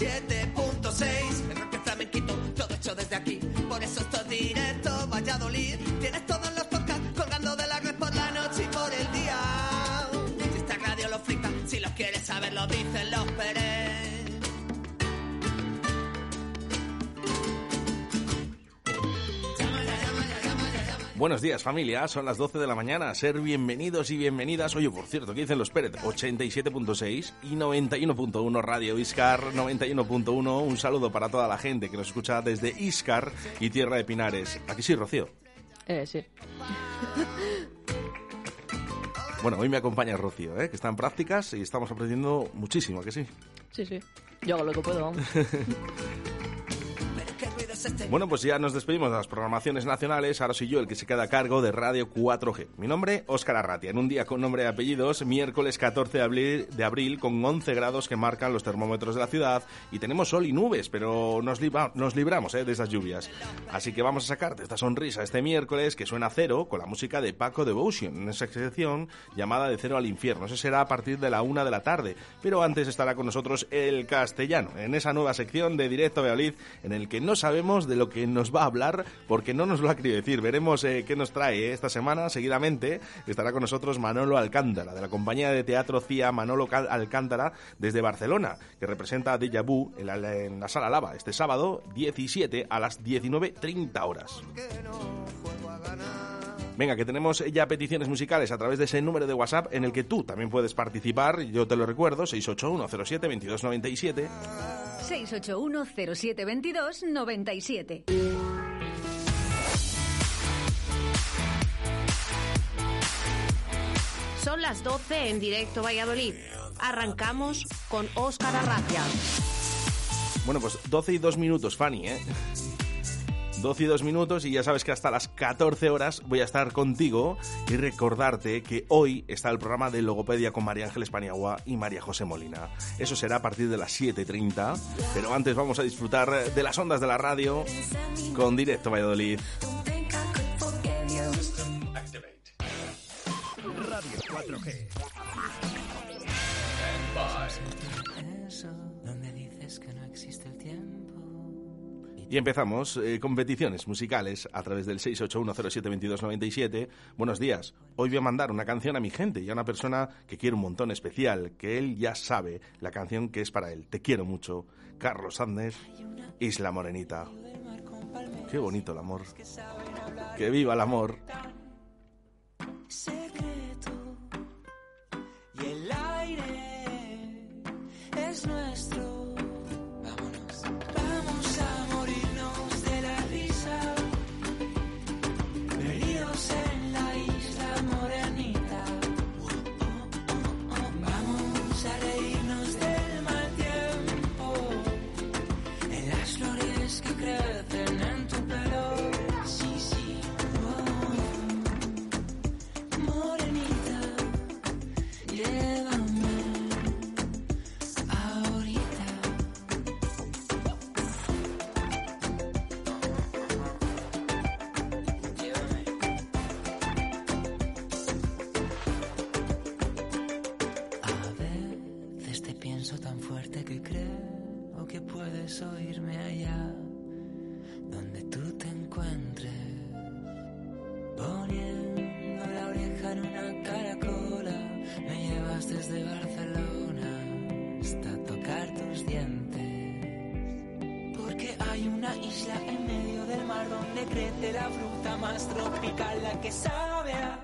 97.6. El rock flamenquito, todo hecho desde aquí. Por eso esto es directo, Valladolid. Buenos días familia, son las 12 de la mañana, ser bienvenidos y bienvenidas. Oye, por cierto, ¿qué dicen los Pérez? 87.6 y 91.1 Radio Iscar, 91.1. Un saludo para toda la gente que nos escucha desde Iscar y Tierra de Pinares. Aquí sí, Rocío. Eh, sí. Bueno, hoy me acompaña Rocío, ¿eh? que está en prácticas y estamos aprendiendo muchísimo, ¿a que sí? Sí, sí. Yo hago lo que puedo, vamos. Bueno, pues ya nos despedimos de las programaciones nacionales. Ahora soy yo el que se queda a cargo de Radio 4G. Mi nombre, Óscar Arratia. En un día con nombre y apellidos, miércoles 14 de abril, de abril, con 11 grados que marcan los termómetros de la ciudad. Y tenemos sol y nubes, pero nos, libra- nos libramos ¿eh? de esas lluvias. Así que vamos a sacarte esta sonrisa este miércoles que suena a cero con la música de Paco Devotion en esa sección llamada De Cero al Infierno. Eso será a partir de la una de la tarde. Pero antes estará con nosotros el castellano en esa nueva sección de Directo Valladolid en el que no sabemos de lo que nos va a hablar porque no nos lo ha querido decir. Veremos eh, qué nos trae eh, esta semana. Seguidamente estará con nosotros Manolo Alcántara, de la compañía de teatro CIA Manolo Alcántara desde Barcelona, que representa a Deja Vu en la, en la Sala Lava este sábado 17 a las 19.30 horas. Venga, que tenemos ya peticiones musicales a través de ese número de WhatsApp en el que tú también puedes participar. Yo te lo recuerdo, 681072297. 681 0722 97. Son las 12 en directo Valladolid. Arrancamos con Óscar Arracia. Bueno, pues 12 y 2 minutos, Fanny, ¿eh? 12 y 2 minutos y ya sabes que hasta las 14 horas voy a estar contigo y recordarte que hoy está el programa de Logopedia con María Ángeles Paniagua y María José Molina. Eso será a partir de las 7.30, pero antes vamos a disfrutar de las ondas de la radio con Directo Valladolid. Radio 4G. Y empezamos eh, competiciones musicales a través del 681072297. Buenos días. Hoy voy a mandar una canción a mi gente y a una persona que quiero un montón especial, que él ya sabe la canción que es para él. Te quiero mucho. Carlos Andes, Isla Morenita. Qué bonito el amor. Que viva el amor. secreto y el aire es nuestro. Crece la fruta más tropical, la que sabe a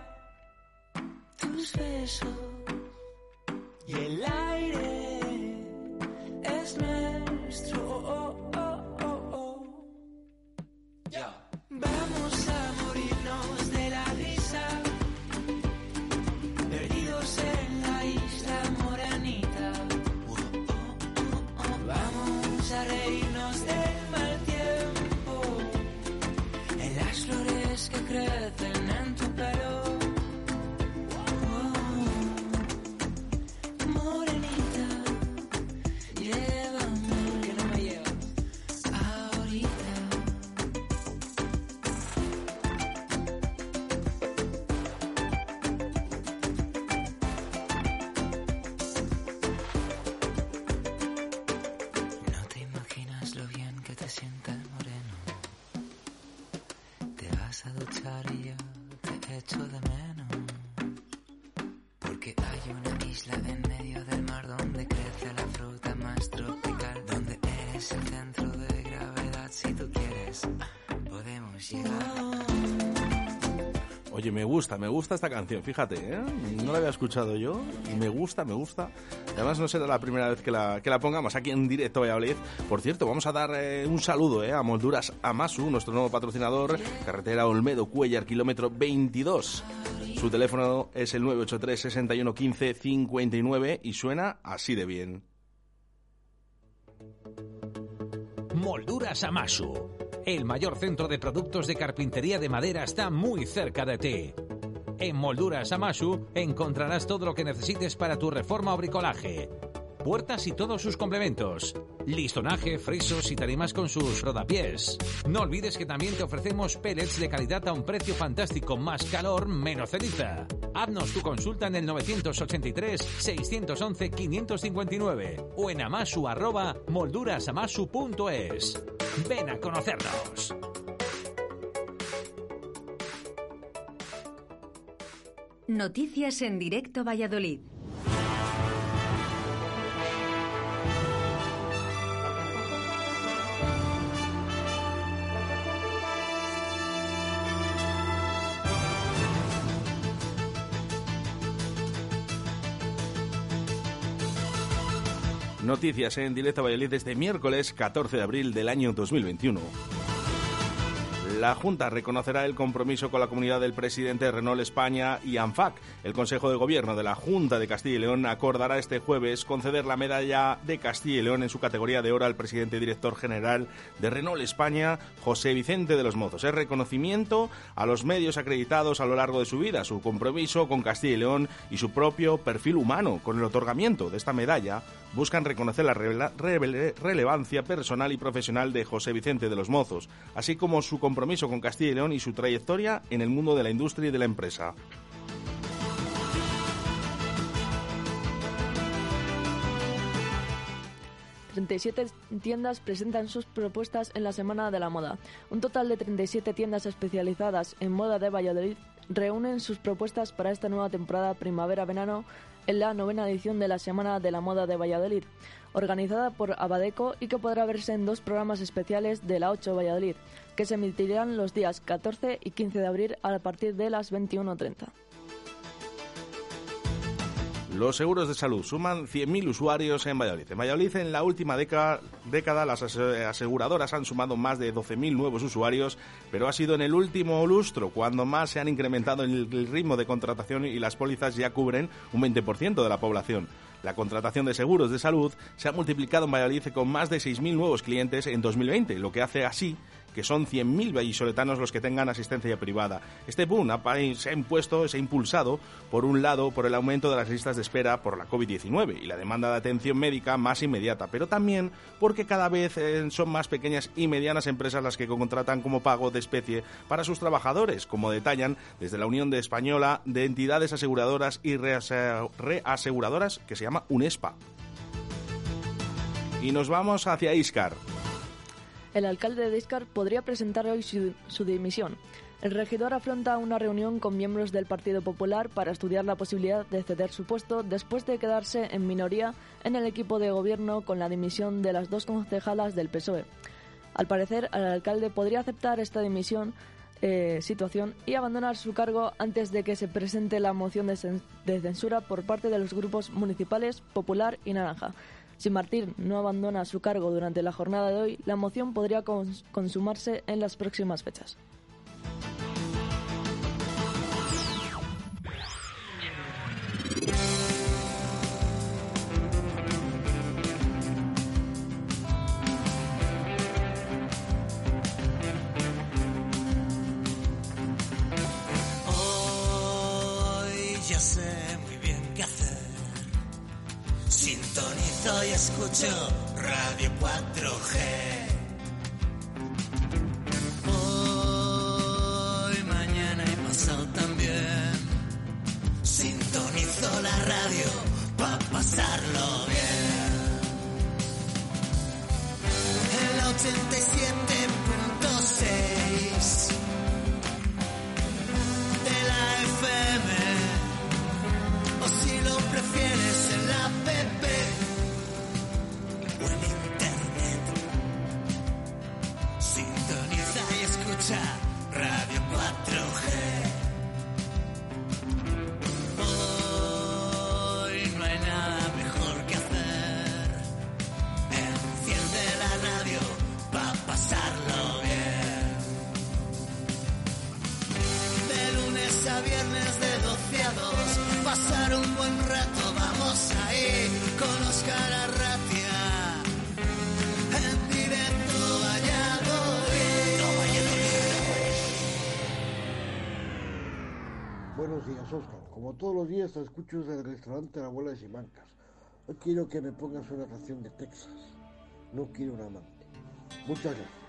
gusta, me gusta esta canción, fíjate, ¿eh? no la había escuchado yo y me gusta, me gusta. Además, no será la primera vez que la, que la pongamos aquí en directo Valladolid. Por cierto, vamos a dar eh, un saludo eh, a Molduras Amasu, nuestro nuevo patrocinador, carretera Olmedo Cuellar, kilómetro 22. Su teléfono es el 983 61 15 59 y suena así de bien. Molduras Amasu. El mayor centro de productos de carpintería de madera está muy cerca de ti. En Molduras Amasu encontrarás todo lo que necesites para tu reforma o bricolaje. Puertas y todos sus complementos. Listonaje, frisos y tarimas con sus rodapiés. No olvides que también te ofrecemos pellets de calidad a un precio fantástico, más calor, menos ceniza. Haznos tu consulta en el 983-611-559 o en amasu arroba moldurasamasu.es. Ven a conocernos. Noticias en directo Valladolid. Noticias en directo Valladolid este miércoles 14 de abril del año 2021. La Junta reconocerá el compromiso con la comunidad del presidente de Renault España y ANFAC. El Consejo de Gobierno de la Junta de Castilla y León acordará este jueves conceder la medalla de Castilla y León en su categoría de oro al presidente y director general de Renault España, José Vicente de los Mozos. Es reconocimiento a los medios acreditados a lo largo de su vida, su compromiso con Castilla y León y su propio perfil humano. Con el otorgamiento de esta medalla buscan reconocer la relevancia personal y profesional de José Vicente de los Mozos, así como su compromiso con Castilla y León y su trayectoria en el mundo de la industria y de la empresa. y 37 tiendas presentan sus propuestas en la Semana de la Moda. Un total de 37 tiendas especializadas en moda de Valladolid reúnen sus propuestas para esta nueva temporada primavera-verano en la novena edición de la Semana de la Moda de Valladolid, organizada por Abadeco y que podrá verse en dos programas especiales de la 8 Valladolid, que se emitirán los días 14 y 15 de abril a partir de las 21.30. Los seguros de salud suman 100.000 usuarios en Valladolid. En Valladolid, en la última década, las ase- aseguradoras han sumado más de 12.000 nuevos usuarios, pero ha sido en el último lustro cuando más se han incrementado el ritmo de contratación y las pólizas ya cubren un 20% de la población. La contratación de seguros de salud se ha multiplicado en Valladolid con más de 6.000 nuevos clientes en 2020, lo que hace así que son 100.000 vallisoletanos los que tengan asistencia privada. Este boom se ha impuesto, se ha impulsado, por un lado, por el aumento de las listas de espera por la COVID-19 y la demanda de atención médica más inmediata, pero también porque cada vez eh, son más pequeñas y medianas empresas las que contratan como pago de especie para sus trabajadores, como detallan desde la Unión de Española de Entidades Aseguradoras y Rease- Reaseguradoras, que se llama UNESPA. Y nos vamos hacia Iscar. El alcalde de Iscar podría presentar hoy su, dimisión. El regidor afronta una reunión con miembros del Partido Popular para estudiar la posibilidad de ceder su puesto después de quedarse en minoría en el equipo de gobierno con la dimisión de las dos concejalas del PSOE. Al parecer, el alcalde podría aceptar esta dimisión eh, situación y abandonar su cargo antes de que se presente la moción de censura por parte de los grupos municipales Popular y Naranja. Si Martín no abandona su cargo durante la jornada de hoy, la moción podría cons- consumarse en las próximas fechas. sintonizo y escucho Radio 4G. Hoy, mañana y pasado también. Sintonizo la radio para pasarlo bien. El 87 y Oscar. Como todos los días te escucho desde el restaurante La Abuela de Simancas. Hoy quiero que me pongas una canción de Texas. No quiero un amante. Muchas gracias.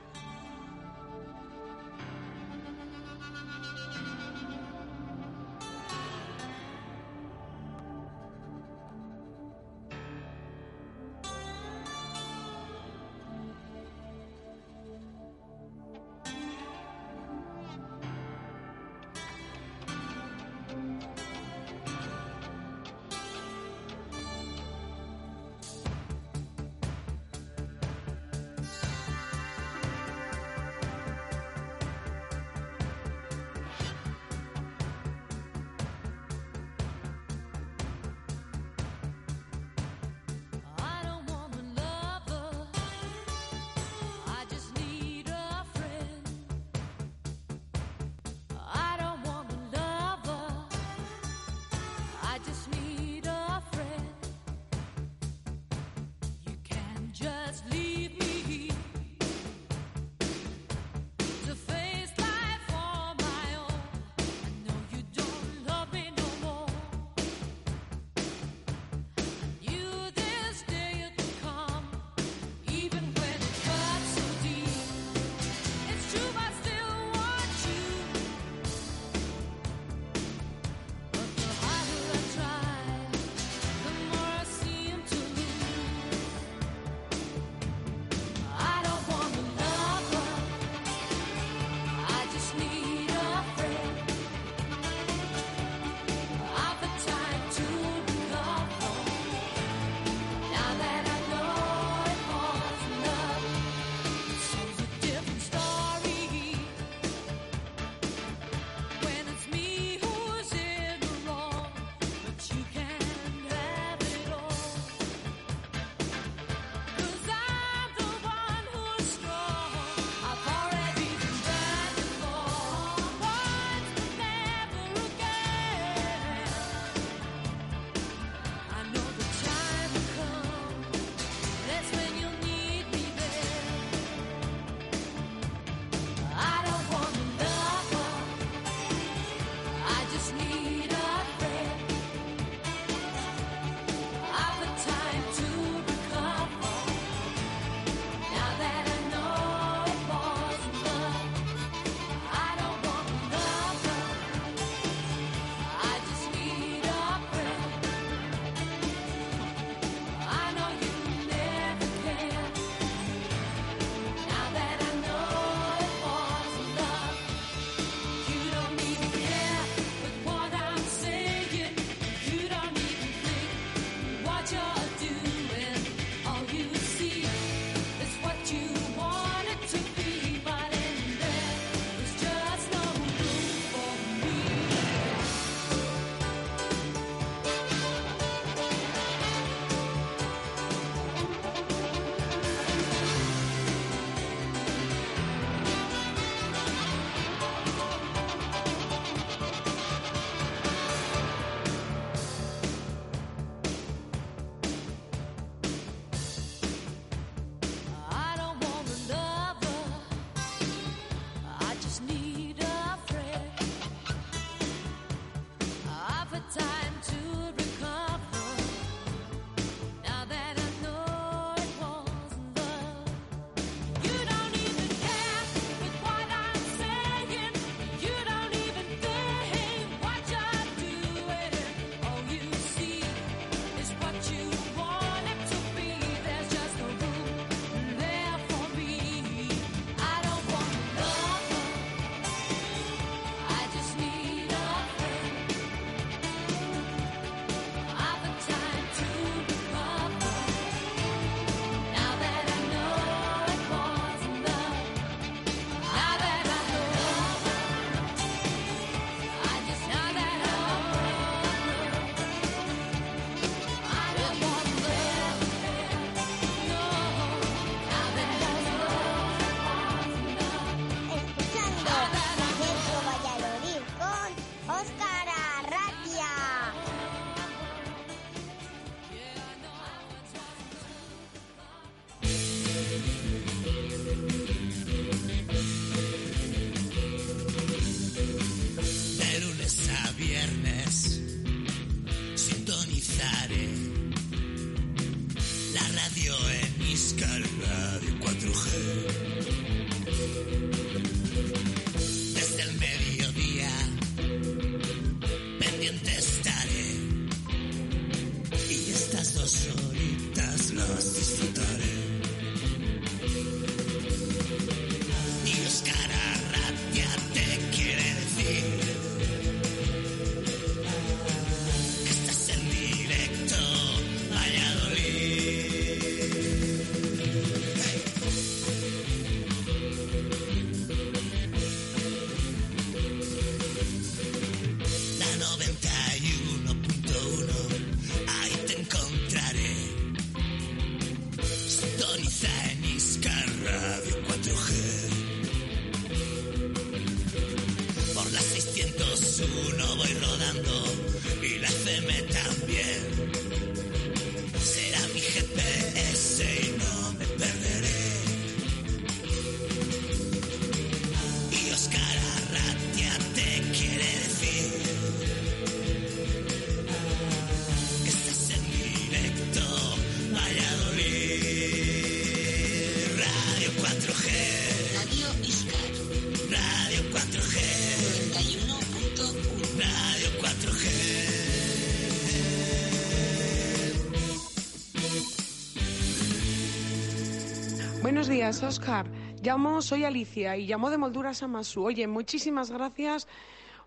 Oscar. Llamo, soy Alicia y llamo de Molduras Amasu. Oye, muchísimas gracias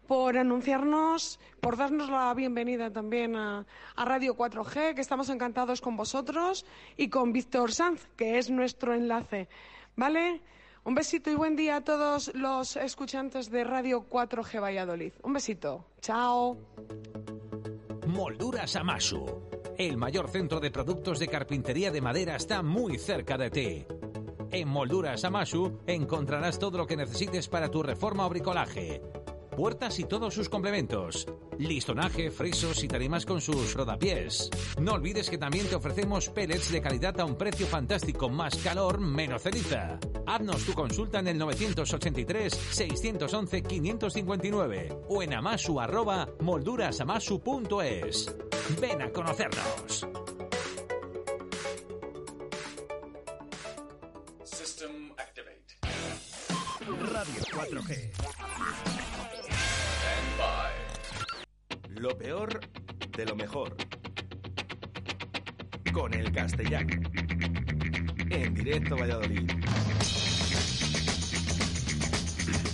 por anunciarnos, por darnos la bienvenida también a, a Radio 4G, que estamos encantados con vosotros, y con Víctor Sanz, que es nuestro enlace. ¿Vale? Un besito y buen día a todos los escuchantes de Radio 4G Valladolid. Un besito. Chao. Molduras Amasu. El mayor centro de productos de carpintería de madera está muy cerca de ti. En Molduras Amasu encontrarás todo lo que necesites para tu reforma o bricolaje. Puertas y todos sus complementos. Listonaje, frisos y tarimas con sus rodapiés. No olvides que también te ofrecemos pellets de calidad a un precio fantástico. Más calor, menos ceniza. Haznos tu consulta en el 983-611-559 o en amasu arroba moldurasamasu.es. Ven a conocernos. Radio 4G. Lo peor de lo mejor. Con el castellano. En directo Valladolid.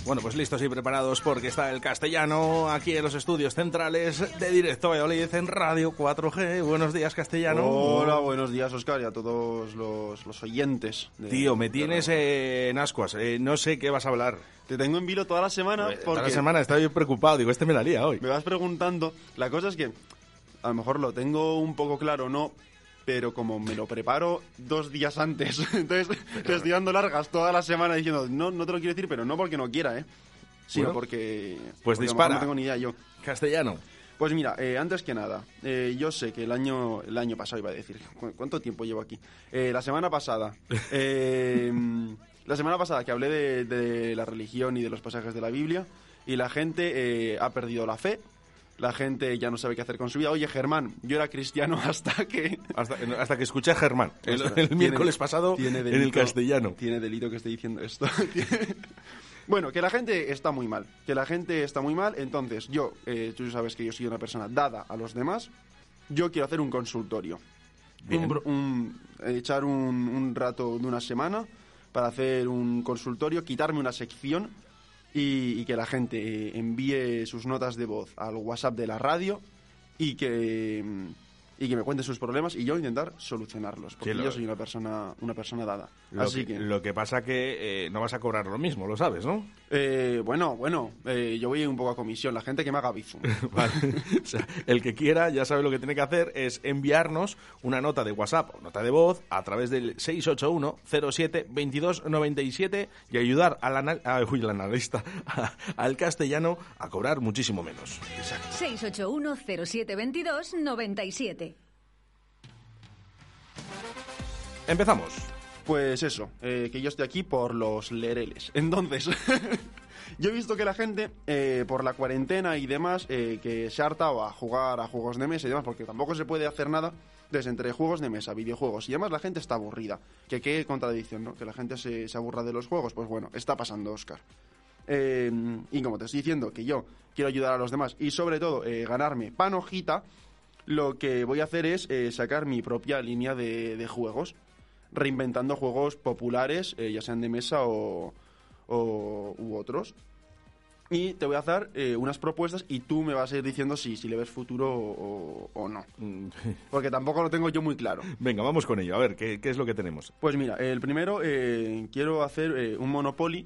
Bueno, pues listos y preparados porque está el castellano aquí en los estudios centrales de Directo Valladolid en Radio 4G. Buenos días, castellano. Hola, buenos días, Oscar, y a todos los, los oyentes. de- Tío, me tienes eh, en ascuas. eh, no sé qué vas a hablar. Te tengo en vilo toda la semana Toda porque la semana estoy preocupado. Digo, este me la lía hoy. me vas preguntando. La cosa es que a lo mejor lo tengo un poco claro, no, pero como me lo preparo dos días antes, entonces te estoy dando largas toda la semana diciendo, no, no te lo quiero decir, pero no porque no quiera, ¿eh? Sino Bueno, porque... pues porque dispara. No tengo ni idea yo. Castellano. Pues mira, eh, antes que nada, eh, yo sé que el año, el año pasado iba a decir, ¿cu- ¿cuánto tiempo llevo aquí? Eh, la semana pasada, eh, la semana pasada que hablé de, de la religión y de los pasajes de la Biblia y la gente eh, ha perdido la fe, la gente ya no sabe qué hacer con su vida. Oye, Germán, yo era cristiano hasta que... Hasta, hasta que escuché a Germán el, Ostras, el tiene- miércoles pasado tiene en el delito- castellano. Tiene delito que esté diciendo esto. Bueno, que la gente está muy mal. Que la gente está muy mal. Entonces, yo, eh, tú sabes que yo soy una persona dada a los demás. Yo quiero hacer un consultorio. Un un- echar un, un rato de una semana para hacer un consultorio, quitarme una sección y, y que la gente eh, envíe sus notas de voz al WhatsApp de la radio y que mm, y que me cuente sus problemas y yo intentar solucionarlos porque Sí, lo- yo soy una persona una persona dada Lo, así que, que, lo que pasa que eh, no vas a cobrar lo mismo, lo sabes, ¿no? eh, bueno bueno eh, yo voy un poco a comisión la gente que me haga bizum Vale. O sea, el que quiera ya sabe lo que tiene que hacer es enviarnos una nota de WhatsApp o nota de voz a través del 681 07 22 97 y ayudar al, anal- ah, uy, al analista, al castellano a cobrar muchísimo menos. 681 0722 97. Empezamos. Pues eso, eh, que yo estoy aquí por los lereles. Entonces, yo he visto que la gente, eh, por la cuarentena y demás, eh, que se ha hartado a jugar a juegos de mesa y demás, porque tampoco se puede hacer nada, Entonces, entre juegos de mesa, videojuegos y demás, la gente está aburrida. Que qué contradicción, ¿no? Que la gente se, se aburra de los juegos. Pues bueno, está pasando, Oscar. Eh, y como te estoy diciendo que yo quiero ayudar a los demás y sobre todo eh, ganarme panojita, lo que voy a hacer es sacar mi propia línea de, de juegos, reinventando juegos populares, eh, ya sean de mesa o, o- u otros. Y te voy a hacer eh, unas propuestas y tú me vas a ir diciendo si, si le ves futuro o, o no. Porque tampoco lo tengo yo muy claro. Venga, vamos con ello. A ver, ¿qué, qué es lo que tenemos? Pues mira, el primero eh, quiero hacer eh, un Monopoly,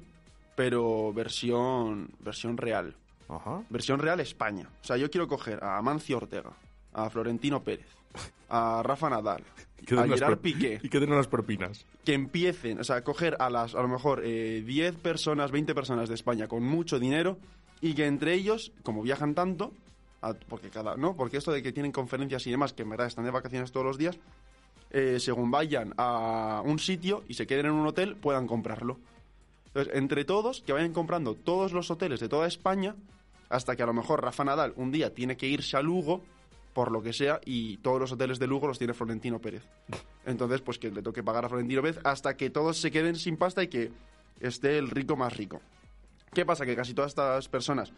pero versión, versión real. Versión real España. O sea, yo quiero coger a Amancio Ortega, a Florentino Pérez, a Rafa Nadal, Que a Gerard Piqué. Y que den unas propinas. Que empiecen, o sea, coger a las, a lo mejor, eh, 10 personas, 20 personas de España con mucho dinero y que entre ellos, como viajan tanto, a- porque cada, ¿no? Porque esto de que tienen conferencias y demás, que en verdad están de vacaciones todos los días, eh, según vayan a un sitio y se queden en un hotel, puedan comprarlo. Entonces, entre todos, que vayan comprando todos los hoteles de toda España, hasta que a lo mejor Rafa Nadal un día tiene que irse a Lugo, por lo que sea, y todos los hoteles de Lugo los tiene Florentino Pérez. Entonces, pues que le toque pagar a Florentino Pérez hasta que todos se queden sin pasta y que esté el rico más rico. ¿Qué pasa? Que casi todas estas personas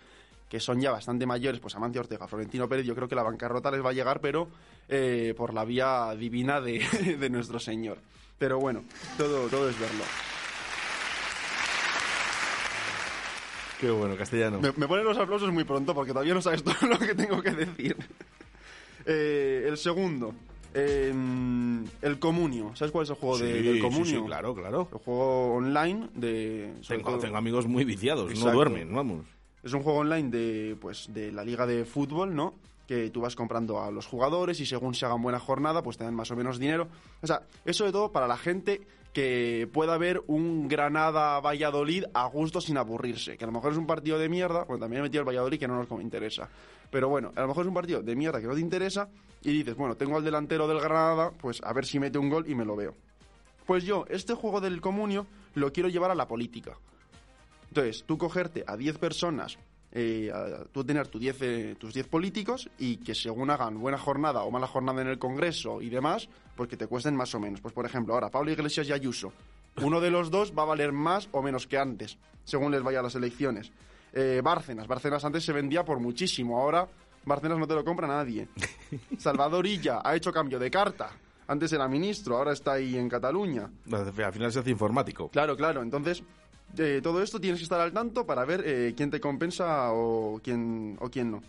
que son ya bastante mayores, pues Amancio Ortega, Florentino Pérez, yo creo que la bancarrota les va a llegar, pero eh, por la vía divina de, de nuestro Señor. Pero bueno, todo, todo es verlo. Qué bueno, castellano. Me, me ponen los aplausos muy pronto porque todavía no sabes todo lo que tengo que decir. Eh, el segundo, eh, el Comunio. ¿Sabes cuál es el juego de- Sí, del sí, Comunio? sí, claro, claro. El juego online de... Tengo, todo- tengo amigos muy viciados, Exacto. no duermen, vamos. Es un juego online de, pues, de la liga de fútbol, ¿no? Que tú vas comprando a los jugadores y según se hagan buena jornada, pues te dan más o menos dinero. O sea, eso sobre todo para la gente que pueda ver un Granada-Valladolid a gusto sin aburrirse. Que a lo mejor es un partido de mierda, bueno, también he metido el Valladolid que no nos interesa. Pero bueno, a lo mejor es un partido de mierda que no te interesa y dices, bueno, tengo al delantero del Granada, pues a ver si mete un gol y me lo veo. Pues yo, este juego del comunio lo quiero llevar a la política. Entonces, tú cogerte a 10 personas, eh, tú tener tu 10, eh, tus 10 políticos y que según hagan buena jornada o mala jornada en el Congreso y demás, pues que te cuesten más o menos. Pues por ejemplo, ahora Pablo Iglesias y Ayuso. Uno de los dos va a valer más o menos que antes, según les vaya a las elecciones. Eh, Bárcenas. Bárcenas antes se vendía por muchísimo, ahora Bárcenas no te lo compra nadie. Salvador Illa ha hecho cambio de carta. Antes era ministro, ahora está ahí en Cataluña. Al final se hace informático. Claro, claro. Entonces, eh, todo esto tienes que estar al tanto para ver eh, quién te compensa o quién, o quién no.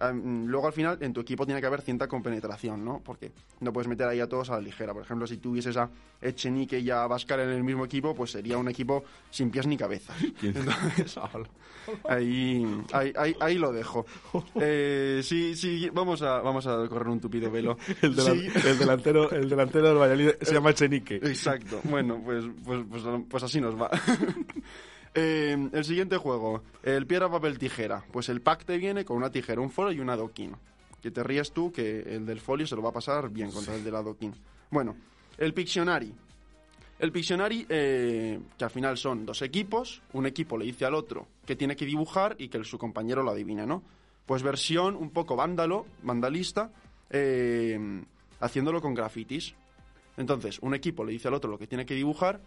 Mm, luego, al final, en tu equipo tiene que haber cierta compenetración, ¿no? Porque no puedes meter ahí a todos a la ligera. Por ejemplo, si tuvieses a Echenique y a Vascar en el mismo equipo, pues sería un equipo sin pies ni cabeza. Entonces, ahí, ahí, ahí, ahí lo dejo. Eh, sí, sí, vamos a, vamos a correr un tupido velo. El, delan- Sí. el delantero, el delantero del Valladolid se llama Chenique. Exacto. Bueno, pues, pues, pues, pues así nos va. Eh, el siguiente juego, el piedra, papel, tijera. Pues el pack te viene con una tijera, un folio y un adoquín. Que te ríes tú que el del folio se lo va a pasar bien contra el del adoquín. Bueno, el Pictionary. El Pictionary, eh, que al final son dos equipos, un equipo le dice al otro que tiene que dibujar y que su compañero lo adivina, ¿no? Pues versión un poco vándalo, vandalista, eh, haciéndolo con grafitis. Entonces, un equipo le dice al otro lo que tiene que dibujar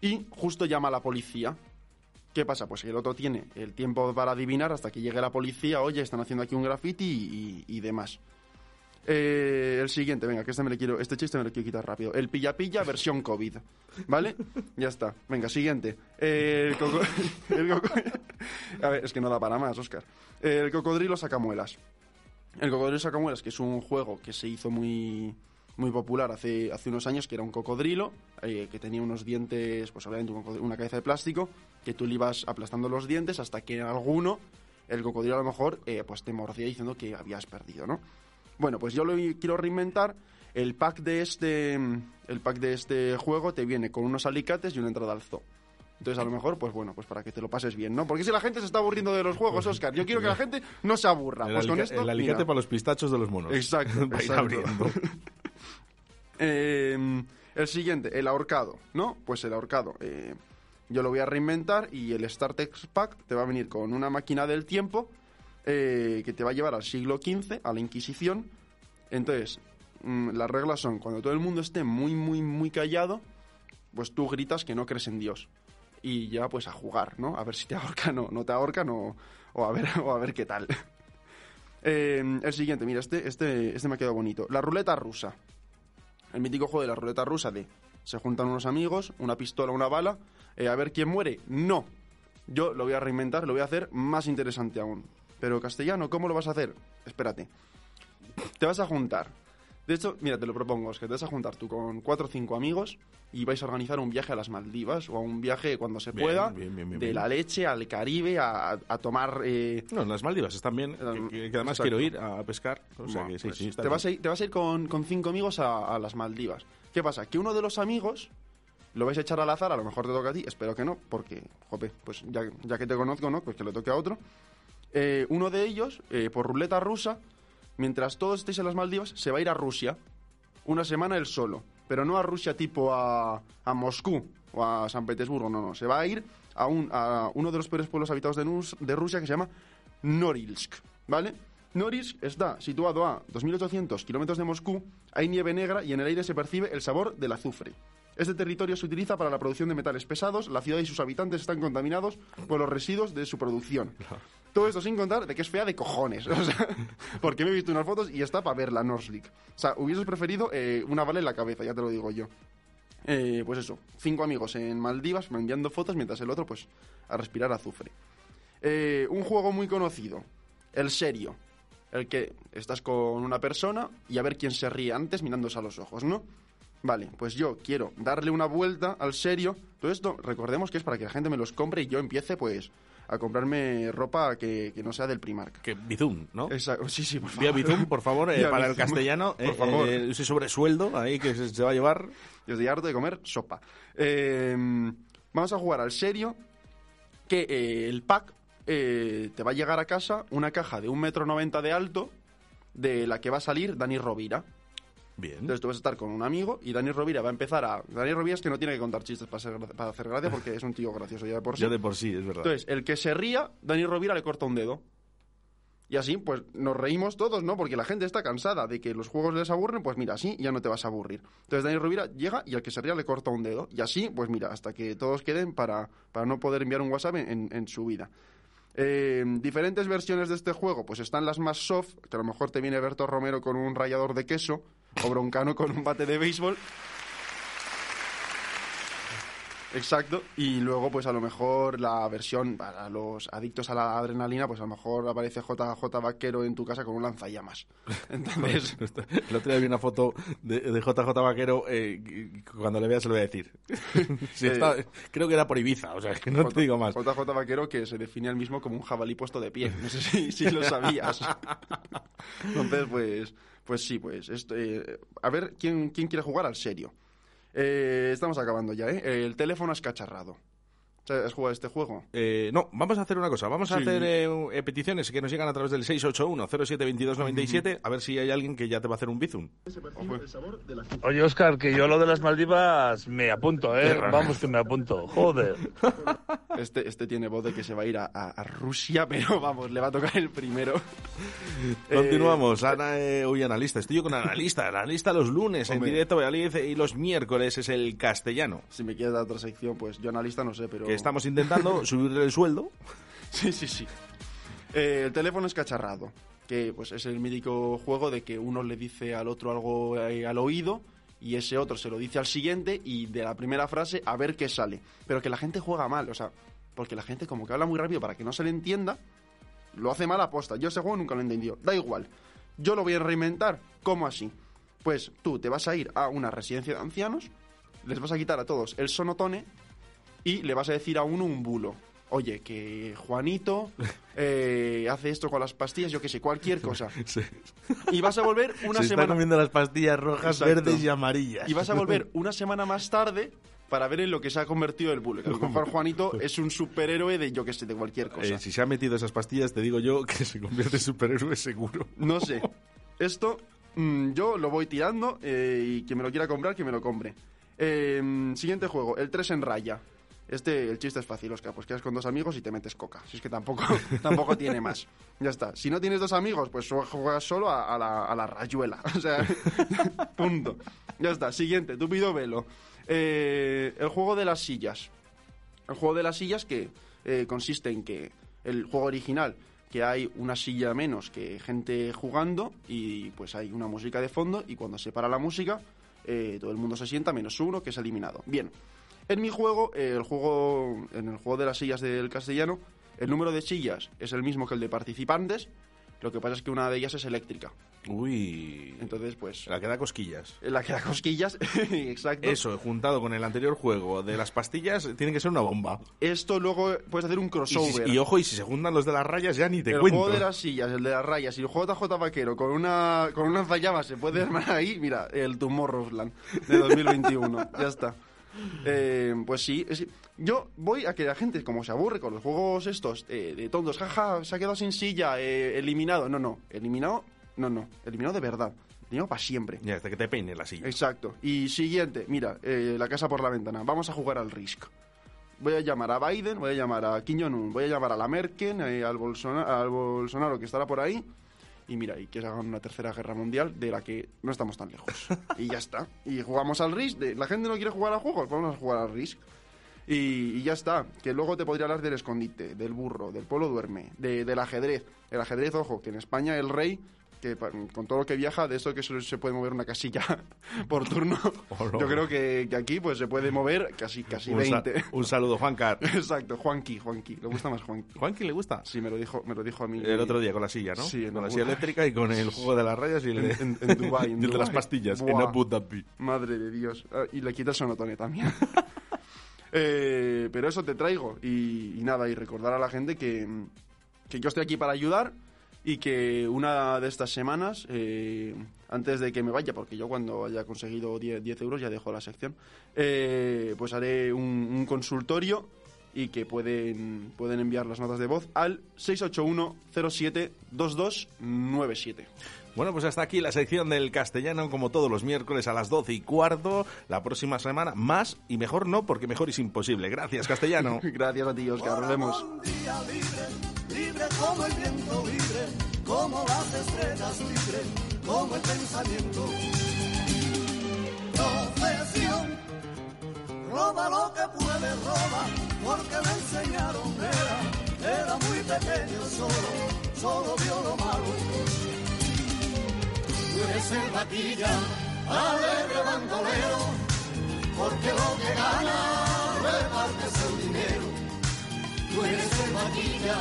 y justo llama a la policía. ¿Qué pasa? Pues el otro tiene el tiempo para adivinar hasta que llegue la policía, oye, están haciendo aquí un graffiti y, y- y demás. Eh, el siguiente, venga, que este me le quiero, este chiste me lo quiero quitar rápido. El pilla pilla versión COVID, ¿vale? Ya está. Venga, siguiente. Eh, el coco- el coco- A ver, es que no da para más, Oscar. El cocodrilo sacamuelas. El cocodrilo sacamuelas, que es un juego que se hizo muy muy popular hace, hace unos años, que era un cocodrilo, eh, que tenía unos dientes, pues obviamente una cabeza de plástico, que tú le ibas aplastando los dientes hasta que en alguno el cocodrilo a lo mejor eh, pues te mordía diciendo que habías perdido, ¿no? Bueno, pues yo lo quiero reinventar. El pack de este el pack de este juego te viene con unos alicates y una entrada al zoo. Entonces, a lo mejor, pues bueno, pues para que te lo pases bien, ¿no? Porque si la gente se está aburriendo de los juegos, Oscar, yo quiero que la gente no se aburra. El, Pues con esto, el alicate mira. para los pistachos de los monos. Exacto, exacto. Eh, el siguiente, el ahorcado, ¿no? Pues el ahorcado. eh, yo lo voy a reinventar y el StarTex Pack te va a venir con una máquina del tiempo eh, que te va a llevar al siglo XV, a la Inquisición. Entonces, mm, las reglas son, cuando todo el mundo esté muy, muy, muy callado, pues tú gritas que no crees en Dios. Y ya pues a jugar, ¿no? A ver si te ahorcan o no te ahorcan o, a, ver, o a ver qué tal. Eh, el siguiente, mira, este, este, este me ha quedado bonito. La ruleta rusa. El mítico juego de la ruleta rusa de se juntan unos amigos, una pistola, una bala, eh, a ver quién muere. No. Yo lo voy a reinventar, lo voy a hacer más interesante aún. Pero castellano, ¿cómo lo vas a hacer? Espérate. Te vas a juntar. De hecho, mira, te lo propongo, es que te vas a juntar tú con cuatro o cinco amigos y vais a organizar un viaje a las Maldivas o a un viaje cuando se Bien, pueda bien, bien, de la leche al Caribe a, a tomar... eh, No, en las Maldivas están bien, que, que- que además Exacto. quiero ir a pescar. O sea Bueno, que sí, pues sí, te, vas a ir, te vas a ir con, con cinco amigos a, a las Maldivas. ¿Qué pasa? Que uno de los amigos lo vais a echar al azar, a lo mejor te toca a ti, espero que no, porque, jope, pues ya, ya que te conozco, ¿no? Pues que le toque a otro. Eh, uno de ellos, eh, por ruleta rusa, mientras todos estéis en las Maldivas, se va a ir a Rusia. Una semana él solo. Pero no a Rusia tipo a, a Moscú o a San Petersburgo, no, no. Se va a ir a, un, a uno de los peores pueblos habitados de, Nus- de Rusia que se llama Norilsk, ¿vale? Norilsk está situado a 2.800 kilómetros de Moscú, hay nieve negra y en el aire se percibe el sabor del azufre. Este territorio se utiliza para la producción de metales pesados, la ciudad y sus habitantes están contaminados por los residuos de su producción. Todo esto sin contar de que es fea de cojones. O sea, porque me he visto unas fotos y está para verla, Norslik. O sea, hubieses preferido eh, una bala en la cabeza, ya te lo digo yo. Eh, pues eso, cinco amigos en Maldivas enviando fotos mientras el otro, pues, a respirar azufre. Eh, un juego muy conocido, el serio. El que estás con una persona y a ver quién se ríe antes mirándose a los ojos, ¿no? Vale, pues yo quiero darle una vuelta al serio. Todo esto, recordemos que es para que la gente me los compre y yo empiece, pues, a comprarme ropa que, que no sea del Primark. Que Bizum, ¿no? Exacto, sí, sí, por favor. Vía Bizum, por favor, eh, para el castellano. Por eh, favor. eh, ese sobresueldo ahí que se, se va a llevar. Yo estoy harto de comer sopa. Eh, vamos a jugar al serio. Que eh, el pack te va a llegar a casa una caja de un metro noventa de alto de la que va a salir Dani Rovira. Bien. Entonces tú vas a estar con un amigo y Dani Rovira va a empezar a... Dani Rovira es que no tiene que contar chistes para, ser para hacer gracia porque es un tío gracioso ya de por sí. Ya de por sí, es verdad. Entonces, el que se ría, Dani Rovira le corta un dedo. Y así, pues nos reímos todos, ¿no? Porque la gente está cansada de que los juegos les aburren, pues mira, así ya no te vas a aburrir. Entonces Dani Rovira llega y al que se ría le corta un dedo. Y así, pues mira, hasta que todos queden para, para no poder enviar un WhatsApp en, en su vida. Eh, diferentes versiones de este juego, pues están las más soft, que a lo mejor te viene Berto Romero con un rallador de queso, o Broncano con un bate de béisbol. Exacto, y luego pues a lo mejor la versión para los adictos a la adrenalina, pues a lo mejor aparece JJ Vaquero en tu casa con un lanzallamas. Entonces, El otro día vi una foto de, de JJ Vaquero. eh, cuando le veas, se lo voy a decir. Sí, está- creo que era por Ibiza, o sea, que no te digo más. JJ Vaquero que se define al mismo como un jabalí puesto de pie. No sé si, si lo sabías. Entonces, pues, pues sí, pues. esto, eh, a ver, ¿quién, ¿quién quiere jugar al serio? Eh, estamos acabando ya, ¿eh? El teléfono escacharrado. ¿Has jugado este juego? Eh, no, vamos a hacer una cosa. Vamos a Sí. hacer eh, eh, peticiones que nos llegan a través del 681-072297. A ver si hay alguien que ya te va a hacer un bizum. Oye, Oscar, que yo lo de las Maldivas me apunto, ¿eh? Vamos que me apunto. Joder. Este, este tiene voz de que se va a ir a, a- a Rusia, pero vamos, le va a tocar el primero. Continuamos. Ana, eh, uy, analista. Estoy yo con analista. Analista los lunes en Hombre. directo Valladolid y los miércoles es el castellano. Si me quieres dar otra sección, pues yo analista no sé, pero... Que estamos intentando subirle el sueldo. Sí, sí, sí. Eh, el teléfono escacharrado, que pues es el mítico juego de que uno le dice al otro algo eh, al oído y ese otro se lo dice al siguiente y de la primera frase a ver qué sale. Pero que la gente juega mal, o sea, porque la gente como que habla muy rápido para que no se le entienda, lo hace mal aposta. Yo ese juego nunca lo he entendido. Da igual. Yo lo voy a reinventar. ¿Cómo así? Pues tú te vas a ir a una residencia de ancianos, les vas a quitar a todos el sonotone y le vas a decir a uno un bulo. Oye, que Juanito eh, hace esto con las pastillas, yo qué sé, cualquier cosa. Y vas a volver una Se está semana... comiendo las pastillas rojas, Exacto. verdes y amarillas. Y vas a volver una semana más tarde para ver en lo que se ha convertido el bulo. Que a lo mejor Juanito es un superhéroe de, yo qué sé, de cualquier cosa. Eh, si se ha metido esas pastillas, te digo yo que se convierte en superhéroe seguro. No sé. Esto mm, yo lo voy tirando eh, y quien me lo quiera comprar, que me lo compre. Eh, siguiente juego, el 3 en raya. Este, el chiste es fácil, Oscar. Pues quedas con dos amigos y te metes coca. Si es que tampoco, tampoco tiene más. Ya está. Si no tienes dos amigos, pues juegas solo a, a la, a la rayuela. O sea, punto. Ya está. Siguiente, Tupido Velo. Eh, el juego de las sillas. El juego de las sillas que eh, consiste en que el juego original que hay una silla menos que gente jugando y pues hay una música de fondo y cuando se para la música eh, todo el mundo se sienta menos uno que es eliminado. Bien, en mi juego, eh, el juego, en el juego de las sillas del castellano, el número de sillas es el mismo que el de participantes, lo que pasa es que una de ellas es eléctrica. Uy. Entonces, pues... La que da cosquillas. La que da cosquillas, exacto. Eso, juntado con el anterior juego de las pastillas, tiene que ser una bomba. Esto luego puedes hacer un Y, crossover. si- y ojo, y si se juntan los de las rayas, ya ni te el cuento. juego de las sillas, el de las rayas y el juego TJ Vaquero con una con una lanzallamas se puede armar ahí, mira, el Tomorrowland de 2021. ya está. Eh, pues sí, es- yo voy a que la gente, como se aburre con los juegos estos eh, de tontos, jaja, se ha quedado sin silla, eh, eliminado. No, no, eliminado, no, no, eliminado de verdad. Eliminado para siempre. Ya, hasta que te peine la silla. Exacto. Y siguiente, mira, eh, la casa por la ventana. Vamos a jugar al Risk. Voy a llamar a Biden, voy a llamar a Kim Jong-un, voy a llamar a la Merkel, al, Bolsonaro, al Bolsonaro que estará por ahí. Y mira, y que se hagan una tercera guerra mundial de la que no estamos tan lejos. y ya está. Y jugamos al Risk. De, la gente no quiere jugar a juegos, vamos a jugar al Risk. Y, y ya está. Que luego te podría hablar del escondite, del burro, del pueblo duerme, de- del ajedrez. El ajedrez, ojo, que en España el rey, que con todo lo que viaja, de esto que solo se puede mover una casilla por turno, yo creo que, que aquí pues se puede mover casi, casi Un, sa- 20. un saludo, Juan Car. Exacto, Juanqui, Juanqui. Le gusta más Juanqui. ¿Juanqui le gusta? Sí, me lo dijo, me lo dijo a mí. El otro día con la silla, ¿no? Sí, en con la silla eléctrica y con el juego de las rayas y el de, En- en- Dubái, en y el de las pastillas, en. Abu Dhabi. Madre de Dios. Ah, Y le quita el sonotone también. Eh, pero eso te traigo. Y, y nada, y recordar a la gente que, que yo estoy aquí para ayudar y que una de estas semanas, eh, antes de que me vaya, porque yo cuando haya conseguido 10, 10 euros ya dejo la sección, eh, pues haré un, un consultorio y que pueden, pueden enviar las notas de voz al 681 07 2297. Bueno, pues hasta aquí la sección del castellano, como todos los miércoles a las 12 y cuarto. La próxima semana, más y mejor no, porque mejor es imposible. Gracias, castellano. Gracias a ti, Oscar. Nos vemos. Libre, como el viento, libre como las estrellas, libre como el pensamiento. Profesión, roba lo que puede, roba, porque me enseñaron, era, era muy pequeño, solo, solo vio lo malo. Tú eres el vaquilla, alegre bandolero, porque lo que gana repartes el dinero. Tú eres el vaquilla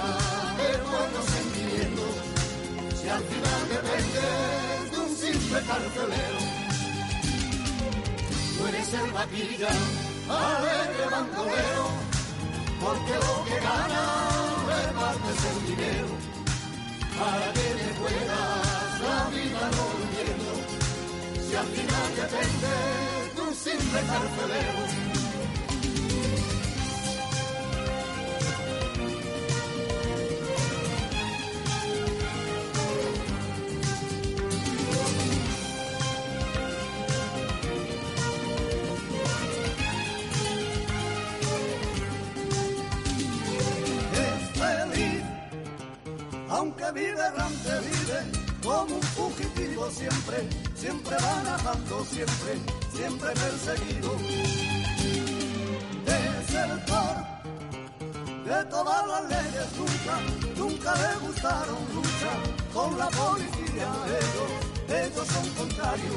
de buenos sentimientos, si al final dependes de un simple carcelero. Tú eres el vaquilla, alegre bandolero, porque lo que gana repartes el dinero, para que te puedas la vida no si al final dependes de un simple carcelero. Aunque vive errante, vive como un fugitivo siempre, siempre manejando, siempre, siempre perseguido. Desertor de todas las leyes, nunca, nunca le gustaron, lucha con la policía, ellos, ellos son contrarios.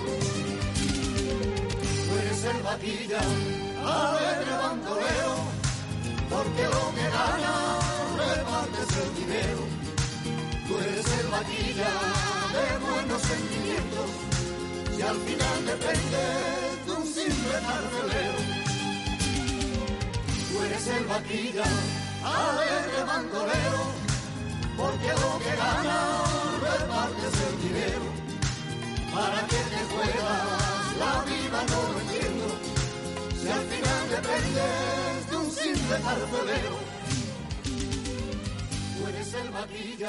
Tú eres el vaquilla, alegre bandolero, porque lo que gana repartes el dinero. Eres el vaquilla de buenos sentimientos, si al final dependes de un simple carcelero. Tú eres el vaquilla, alegre bandolero, porque lo que gana repartes el dinero. Para que te juegas la vida no lo entiendo, si al final dependes de un simple carcelero. Tú eres el vaquilla,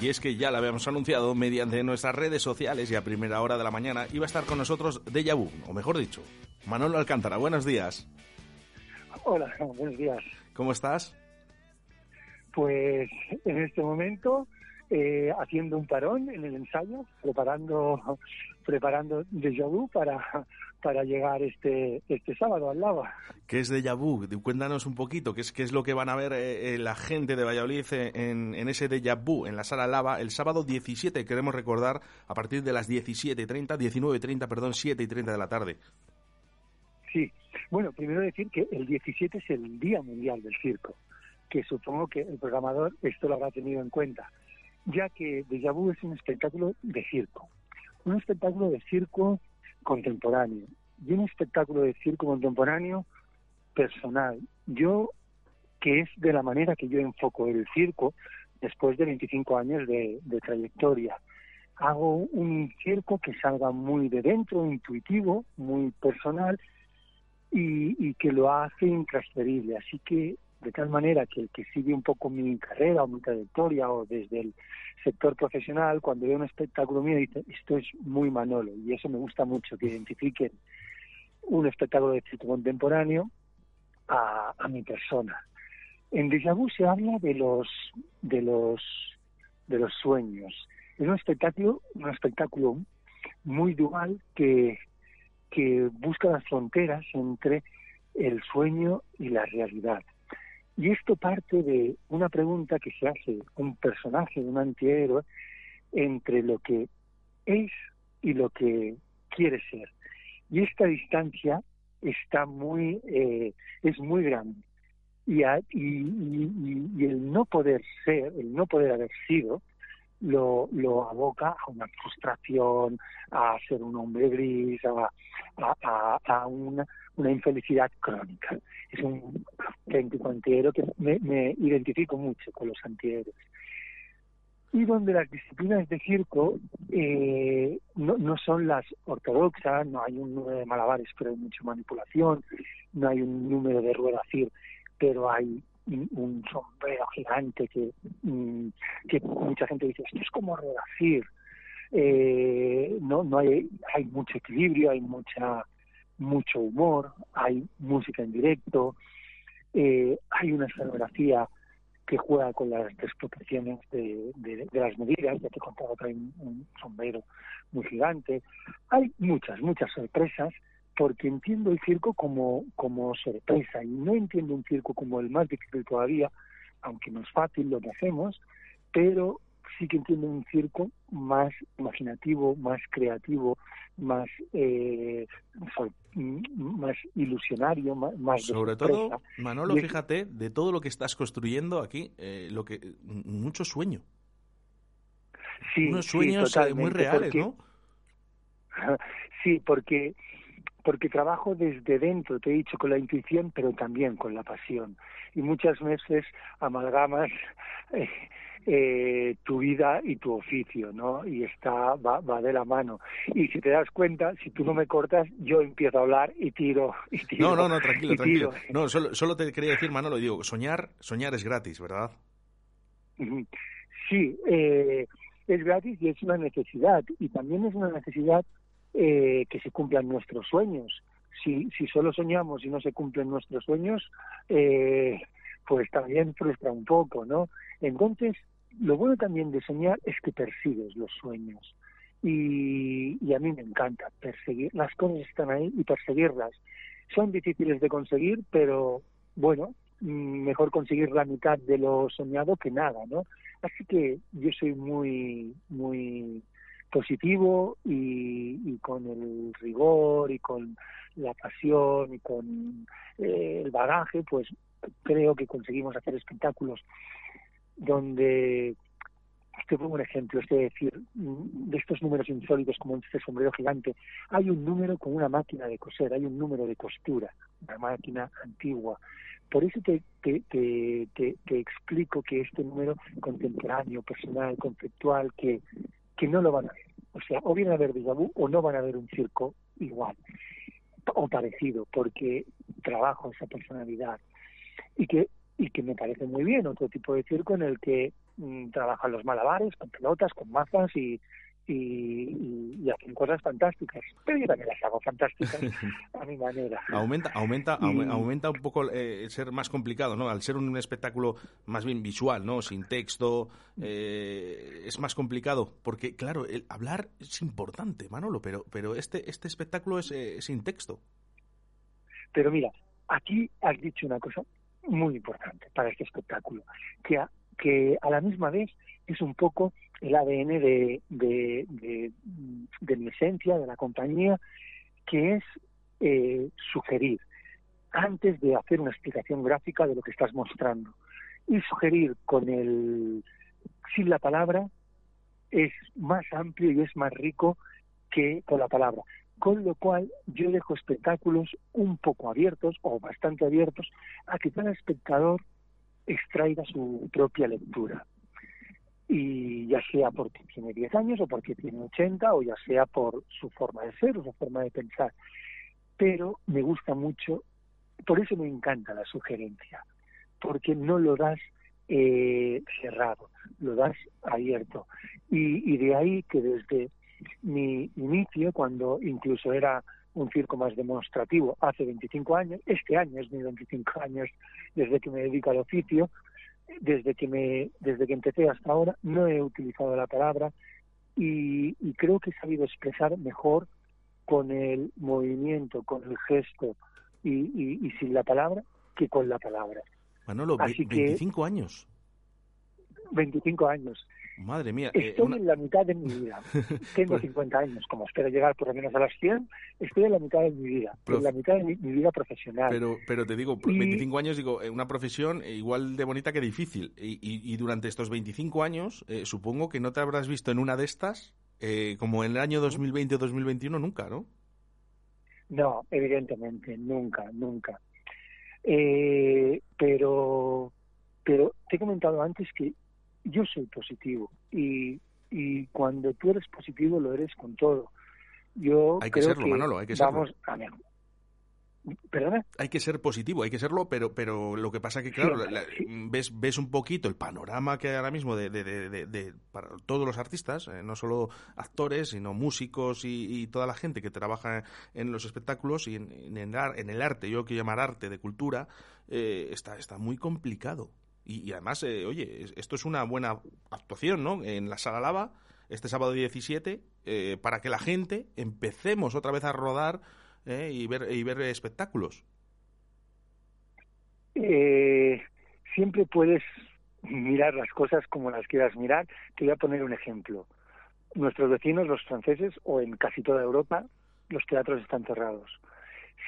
Y es que ya lo habíamos anunciado mediante nuestras redes sociales y a primera hora de la mañana iba a estar con nosotros Deja Vu, o mejor dicho, Manolo Alcántara. Buenos días. Hola, buenos días. ¿Cómo estás? Pues en este momento eh, haciendo un parón en el ensayo, preparando preparando Deja Vu para, para llegar este, este sábado al Lava. ¿Qué es Deja Vu? Cuéntanos un poquito, ¿qué es, qué es lo que van a ver eh, eh, la gente de Valladolid en, en ese Deja Vu, en la Sala Lava, el sábado 17, queremos recordar, a partir de las 17.30, 19.30, perdón, 7 y 30 de la tarde. Sí, bueno, primero decir que el 17 es el Día Mundial del Circo, que supongo que el programador esto lo habrá tenido en cuenta, ya que Deja Vu es un espectáculo de circo, un espectáculo de circo contemporáneo y un espectáculo de circo contemporáneo personal. Yo, que es de la manera que yo enfoco el circo después de 25 años de, trayectoria. Hago un circo que salga muy de dentro, intuitivo, muy personal y, y que lo hace intransferible. Así que de tal manera que el que sigue un poco mi carrera o mi trayectoria o desde el sector profesional, cuando ve un espectáculo mío dice, esto es muy Manolo, y eso me gusta mucho, que identifiquen un espectáculo de circo contemporáneo a, a mi persona. En Déjà Vu se habla de los, de los, de los sueños. Es un espectáculo, un espectáculo muy dual que, que busca las fronteras entre el sueño y la realidad. Y esto parte de una pregunta que se hace un personaje, un antihéroe, entre lo que es y lo que quiere ser. Y esta distancia está muy, eh, es muy grande. Y, a, y, y, el no poder ser, el no poder haber sido, lo, lo aboca a una frustración, a ser un hombre gris, a, a, a una, una infelicidad crónica. Es un auténtico antihéroe que me, identifico mucho con los antihéroes. Y donde las disciplinas de circo eh, no, no son las ortodoxas, no hay un número de malabares, pero hay mucha manipulación, no hay un número de ruedas cir, pero hay un sombrero gigante que, que mucha gente dice, esto es como redacir. Eh, no, no hay, hay mucho equilibrio, hay mucha mucho humor, hay música en directo, eh, hay una escenografía que juega con las desproporciones de, las medidas, ya te contaba hay un, un sombrero muy gigante. Hay muchas, muchas sorpresas porque entiendo el circo como, como sorpresa y no entiendo un circo como el más difícil todavía, aunque no es fácil lo que hacemos, pero sí que entiendo un circo más imaginativo, más creativo, más eh, más ilusionario, más, más sobre todo Manolo, y fíjate de todo lo que estás construyendo aquí, eh, lo que mucho sueño, sí, unos sueños sí, muy reales, porque, ¿no? Sí, porque porque trabajo desde dentro, te he dicho, con la intuición, pero también con la pasión. Y muchas veces amalgamas eh, eh, tu vida y tu oficio, ¿no? Y está, va, va de la mano. Y si te das cuenta, si tú no me cortas, yo empiezo a hablar y tiro, y tiro. No, no, no, tranquilo, tranquilo. No, solo, solo te quería decir, Manolo, digo, soñar, soñar es gratis, ¿verdad? Sí, eh, es gratis y es una necesidad. Y también es una necesidad eh, que se cumplan nuestros sueños. Si, si solo soñamos y no se cumplen nuestros sueños, eh, pues también frustra un poco, ¿no? Entonces, lo bueno también de soñar es que persigues los sueños. Y, y a mí me encanta perseguir, las cosas están ahí y perseguirlas. Son difíciles de conseguir, pero bueno, mejor conseguir la mitad de lo soñado que nada, ¿no? Así que yo soy muy, muy positivo y, con el rigor y con la pasión y con eh, el bagaje, pues creo que conseguimos hacer espectáculos donde te pongo un ejemplo, es decir, de estos números insólitos como este sombrero gigante, hay un número con una máquina de coser, hay un número de costura, una máquina antigua. Por eso te, te explico que este número contemporáneo, personal, conceptual, que, que no lo van a ver. O sea, o vienen a ver vu o no van a ver un circo igual o parecido, porque trabajo esa personalidad. Y que y que me parece muy bien, otro tipo de circo en el que mm, trabajan los malabares, con pelotas, con mazas y, y, y hacen cosas fantásticas. Pero yo también las hago fantásticas a mi manera. Aumenta, aumenta, Y- aume- aumenta un poco eh, el ser más complicado, ¿no? Al ser un espectáculo más bien visual, ¿no? Sin texto, eh, es más complicado. Porque, claro, el hablar es importante, Manolo, pero, pero este, este espectáculo es eh, sin texto. Pero mira, aquí has dicho una cosa muy importante para este espectáculo, que a, que a la misma vez es un poco el ADN de, de, mi esencia, de la compañía, que es eh, sugerir antes de hacer una explicación gráfica de lo que estás mostrando. Y sugerir con el sin la palabra es más amplio y es más rico que con la palabra. Con lo cual yo dejo espectáculos un poco abiertos o bastante abiertos a que cada espectador extraiga su propia lectura. Y ya sea porque tiene 10 años o porque tiene 80 o ya sea por su forma de ser o su forma de pensar. Pero me gusta mucho, por eso me encanta la sugerencia, porque no lo das eh, cerrado, lo das abierto. Y, y de ahí que desde mi inicio, cuando incluso era un circo más demostrativo hace 25 años, este año es mi 25 años desde que me dedico al oficio, desde que me desde que empecé hasta ahora no he utilizado la palabra y, y creo que he sabido expresar mejor con el movimiento, con el gesto y, y- y sin la palabra que con la palabra. Manolo, Así que- 25 años. 25 años. Madre mía. eh, Estoy una- en la mitad de mi vida. Tengo Pues- 50 años, como espero llegar por lo menos a las 100, estoy en la mitad de mi vida, Prof. en la mitad de mi, mi vida profesional. Pero, pero te digo, Y- 25 años, digo, eh, una profesión eh, igual de bonita que difícil. Y, y- y durante estos 25 años, eh, supongo que no te habrás visto en una de estas, eh, como en el año 2020 o 2021, nunca, ¿no? No, evidentemente, nunca, nunca. Eh, pero, pero te he comentado antes que yo soy positivo y, y cuando tú eres positivo lo eres con todo. Yo Hay que serlo, Manolo, hay que serlo. vamos a mejor. ¿Perdona? Hay que ser positivo, hay que serlo, pero, pero lo que pasa que, claro, la- la- ves, ves un poquito el panorama que hay ahora mismo de, de- de- para todos los artistas, eh, no solo actores, sino músicos y, y toda la gente que trabaja en los espectáculos y en, en el, en el arte, yo quiero llamar arte de cultura, eh, está, está muy complicado. Y, además, eh, oye, es- esto es una buena actuación, ¿no? En la Sala Lava, este sábado 17, eh, para que la gente empecemos otra vez a rodar eh, y, ver, y ver espectáculos. Siempre puedes mirar las cosas como las quieras mirar. Te voy a poner un ejemplo. Nuestros vecinos, los franceses, o en casi toda Europa, los teatros están cerrados.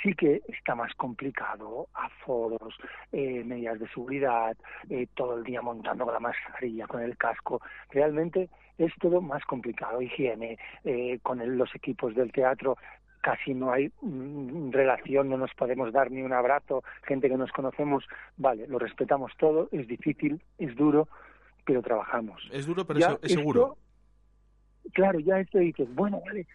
Sí que está más complicado, aforos, eh, medidas de seguridad, eh, todo el día montando con la mascarilla, con el casco. Realmente es todo más complicado. Higiene, eh, con el- los equipos del teatro, casi no hay mm, relación, no nos podemos dar ni un abrazo, gente que nos conocemos, vale, lo respetamos todo, es difícil, es duro, pero trabajamos. Es duro, pero Ya es, seguro. esto- claro, ya esto dices, bueno, vale,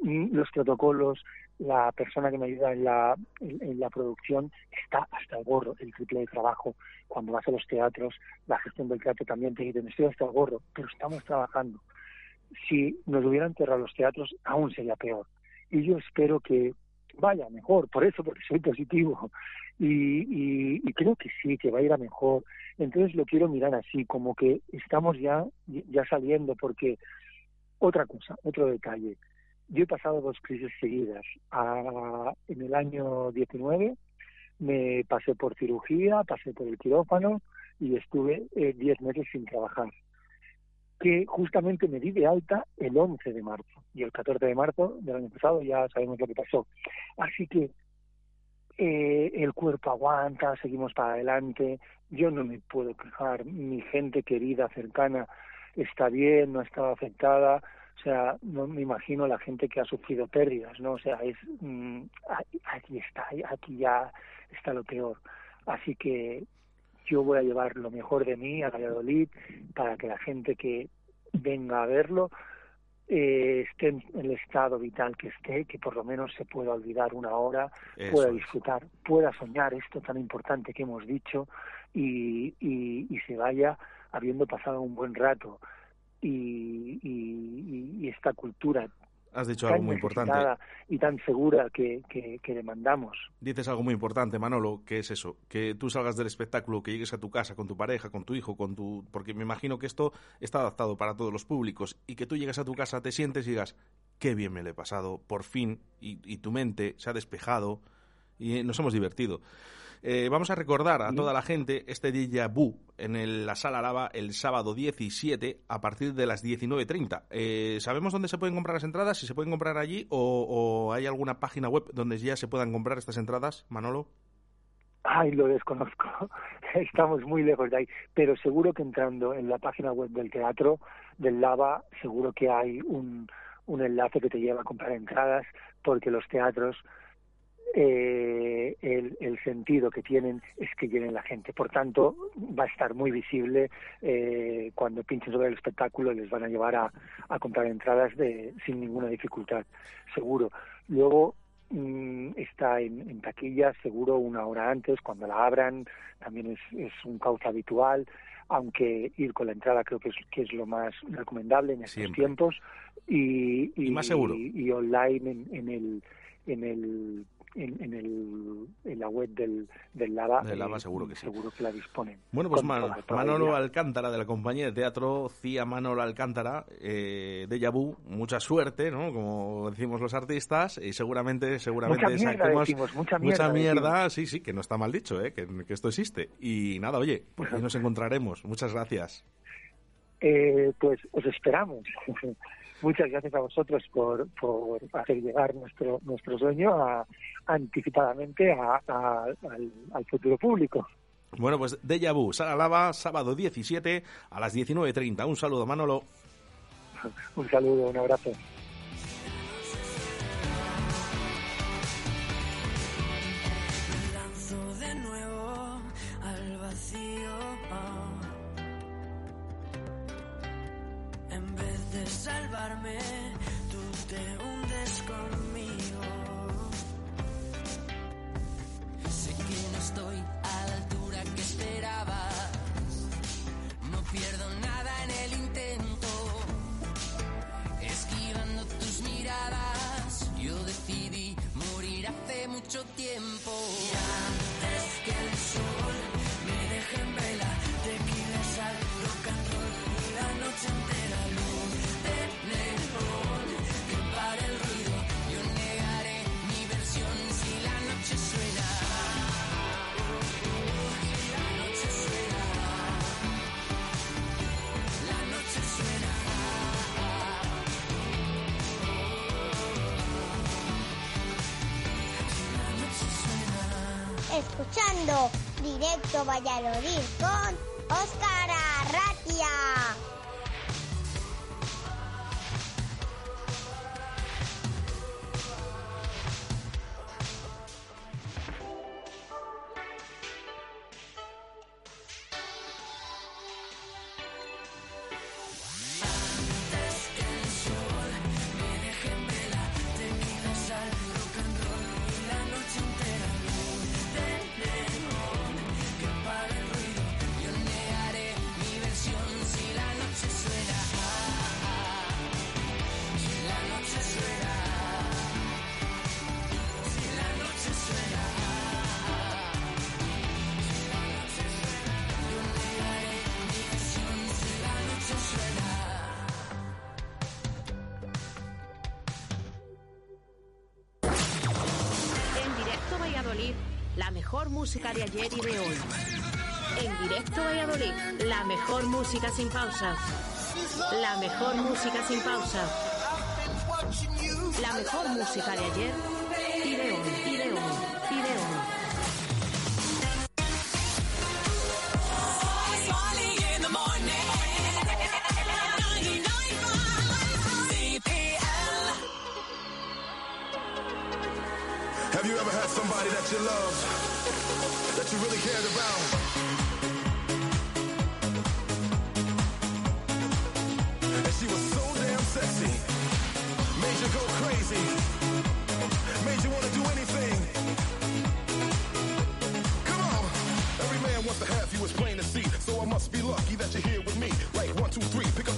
mm, los protocolos, la persona que me ayuda en la, en, la producción está hasta el gorro, el triple de trabajo. Cuando vas a los teatros, la gestión del teatro también te dicen, estoy hasta el gorro, pero estamos trabajando. Si nos hubieran cerrado los teatros, aún sería peor. Y yo espero que vaya mejor, por eso, porque soy positivo. Y, y, y creo que sí, que va a ir a mejor. Entonces lo quiero mirar así, como que estamos ya, ya saliendo, porque otra cosa, otro detalle. Yo he pasado dos crisis seguidas. En el año 19 me pasé por cirugía, pasé por el quirófano y estuve eh, 10 meses sin trabajar. que justamente me di de alta el 11 de marzo y el 14 de marzo del año pasado ya sabemos lo que pasó. Así que eh, el cuerpo aguanta, seguimos para adelante, yo no me puedo quejar, mi gente querida, cercana, está bien, no estado afectada, o sea, no me imagino la gente que ha sufrido pérdidas, ¿no? O sea, es mm, aquí está, aquí ya está lo peor. Así que yo voy a llevar lo mejor de mí a Valladolid para que la gente que venga a verlo eh, esté en el estado vital que esté, que por lo menos se pueda olvidar una hora, pueda disfrutar, pueda soñar esto tan importante que hemos dicho y, y, y se vaya habiendo pasado un buen rato. Y, y, y esta cultura Has dicho algo muy importante. Y tan segura que, que, demandamos. Dices algo muy importante, Manolo, que es eso, que tú salgas del espectáculo, que llegues a tu casa con tu pareja, con tu hijo, con tu... Porque me imagino que esto está adaptado para todos los públicos y que tú llegas a tu casa, te sientes y digas, qué bien me lo he pasado, por fin, y, y tu mente se ha despejado y nos hemos divertido. Eh, vamos a recordar a toda la gente este Déjà Vu en la Sala Lava el sábado 17 a partir de las 19.30. Eh, ¿Sabemos dónde se pueden comprar las entradas? ¿Si se pueden comprar allí o, hay alguna página web donde ya se puedan comprar estas entradas, Manolo? Ay, lo desconozco. Estamos muy lejos de ahí. Pero seguro que entrando en la página web del teatro, del Lava, seguro que hay un, un enlace que te lleva a comprar entradas, porque los teatros eh, el, el, sentido que tienen es que llenen la gente. Por tanto, va a estar muy visible eh, cuando pinchen sobre el espectáculo, les van a llevar a, a comprar entradas de, sin ninguna dificultad, seguro. Luego mm, está en, en taquilla, seguro una hora antes, cuando la abran, también es, es un cauce habitual aunque ir con la entrada creo que es, que es lo más recomendable en estos tiempos y, y, más seguro y, online en, en el en el en, el, en la web del, del Lava. Del Lava seguro que sí. Seguro que la disponen. Bueno, pues Manolo Alcántara de la compañía de teatro CIA Manolo Alcántara eh, de Yabú, mucha suerte, ¿no? Como decimos los artistas, y seguramente, seguramente mucha mierda, mucha mierda, sí, sí, que no está mal dicho, ¿eh? que, que esto existe. Y nada, oye, pues ahí nos encontraremos. Muchas gracias. Eh, pues os esperamos. Muchas gracias a vosotros por, por hacer llegar nuestro, nuestro sueño a, anticipadamente a, al, al, futuro público. Bueno, pues Deja Vu, Sala Lava, sábado 17 a las 19.30. Un saludo, Manolo. un saludo, un abrazo. Tú te hundes conmigo. Sé que no estoy a la altura que esperabas, no pierdo nada en el intento, esquivando tus miradas, yo decidí morir hace mucho tiempo. Escuchando Directo Valladolid con Óscar Arratia. sin pausa. La mejor música sin pausa. La mejor música de ayer y de hoy, y de hoy, y de hoy. Have you ever had somebody that you love, that you really cared about? crazy. Made you wanna do anything. Come on. Every man wants to have you, as plain to see. So I must be lucky that you're here with me. Right, one, two, three, pick up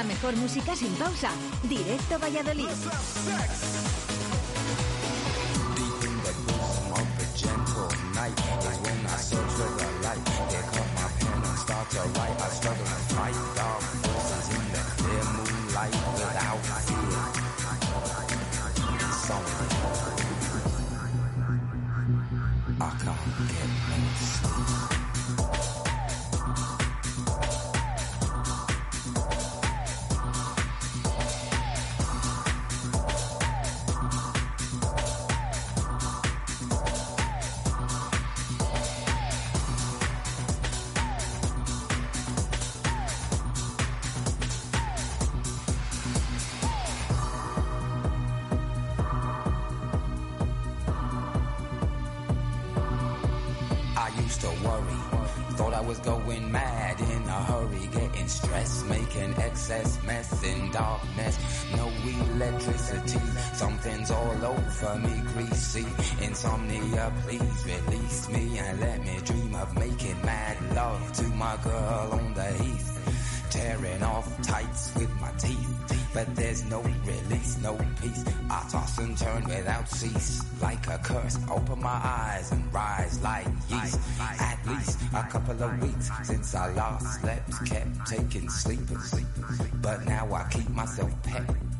la mejor música sin pausa. Directo Valladolid. used to worry. Thought I was going mad in a hurry, getting stressed, making excess mess in darkness. No electricity, something's all over me, greasy. Insomnia, please release me and let me dream of making mad love to my girl on the heath tearing off tights with my teeth. But there's no release, no peace. I toss and turn without cease, like a curse. Open my eyes and rise like yeast. At least a couple of weeks since I last slept, kept taking sleepers. But now I keep myself pet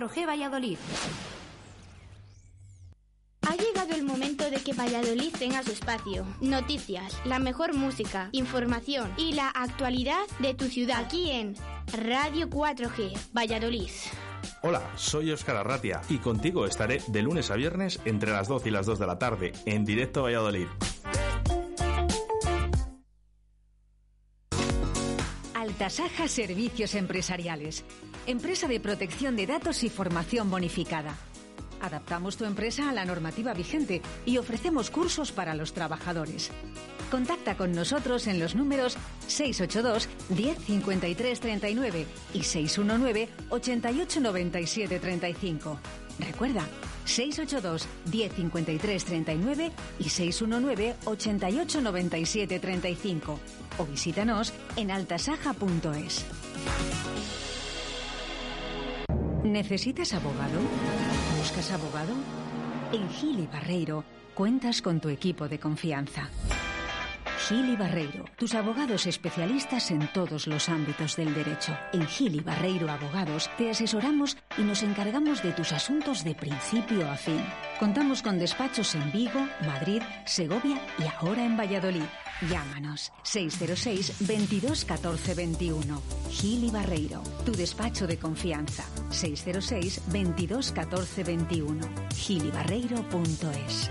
4G Valladolid. Ha llegado el momento de que Valladolid tenga su espacio. Noticias, la mejor música, información y la actualidad de tu ciudad aquí en Radio 4G Valladolid. Hola, soy Óscar Arratia y contigo estaré de lunes a viernes entre las 12 y las 2 de la tarde en directo a Valladolid. Altasaja Servicios Empresariales. Empresa de protección de datos y formación bonificada. Adaptamos tu empresa a la normativa vigente y ofrecemos cursos para los trabajadores. Contacta con nosotros en los números 682 10 53 39 y 619 88 97 35. Recuerda, 682 10 53 39 y 619 88 97 35. O visítanos en altasaja.es. ¿Necesitas abogado? ¿Buscas abogado? En Gili Barreiro cuentas con tu equipo de confianza. Gili Barreiro, tus abogados especialistas en todos los ámbitos del derecho. En Gili Barreiro Abogados te asesoramos y nos encargamos de tus asuntos de principio a fin. Contamos con despachos en Vigo, Madrid, Segovia y ahora en Valladolid. Llámanos 606 22 14 21. Gili Barreiro, tu despacho de confianza. 606 22 14 21. gilibarreiro.es.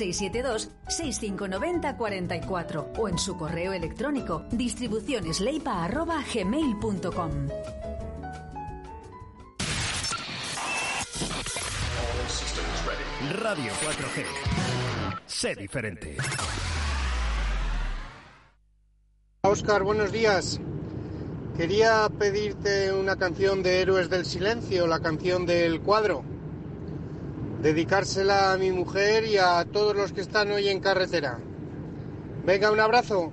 672-6590-44 o en su correo electrónico distribucionesleipa.gmail.com Radio 4G. Sé diferente. Oscar, buenos días. Quería pedirte una canción de Héroes del Silencio, la canción del cuadro. Dedicársela a mi mujer y a todos los que están hoy en carretera. Venga, un abrazo.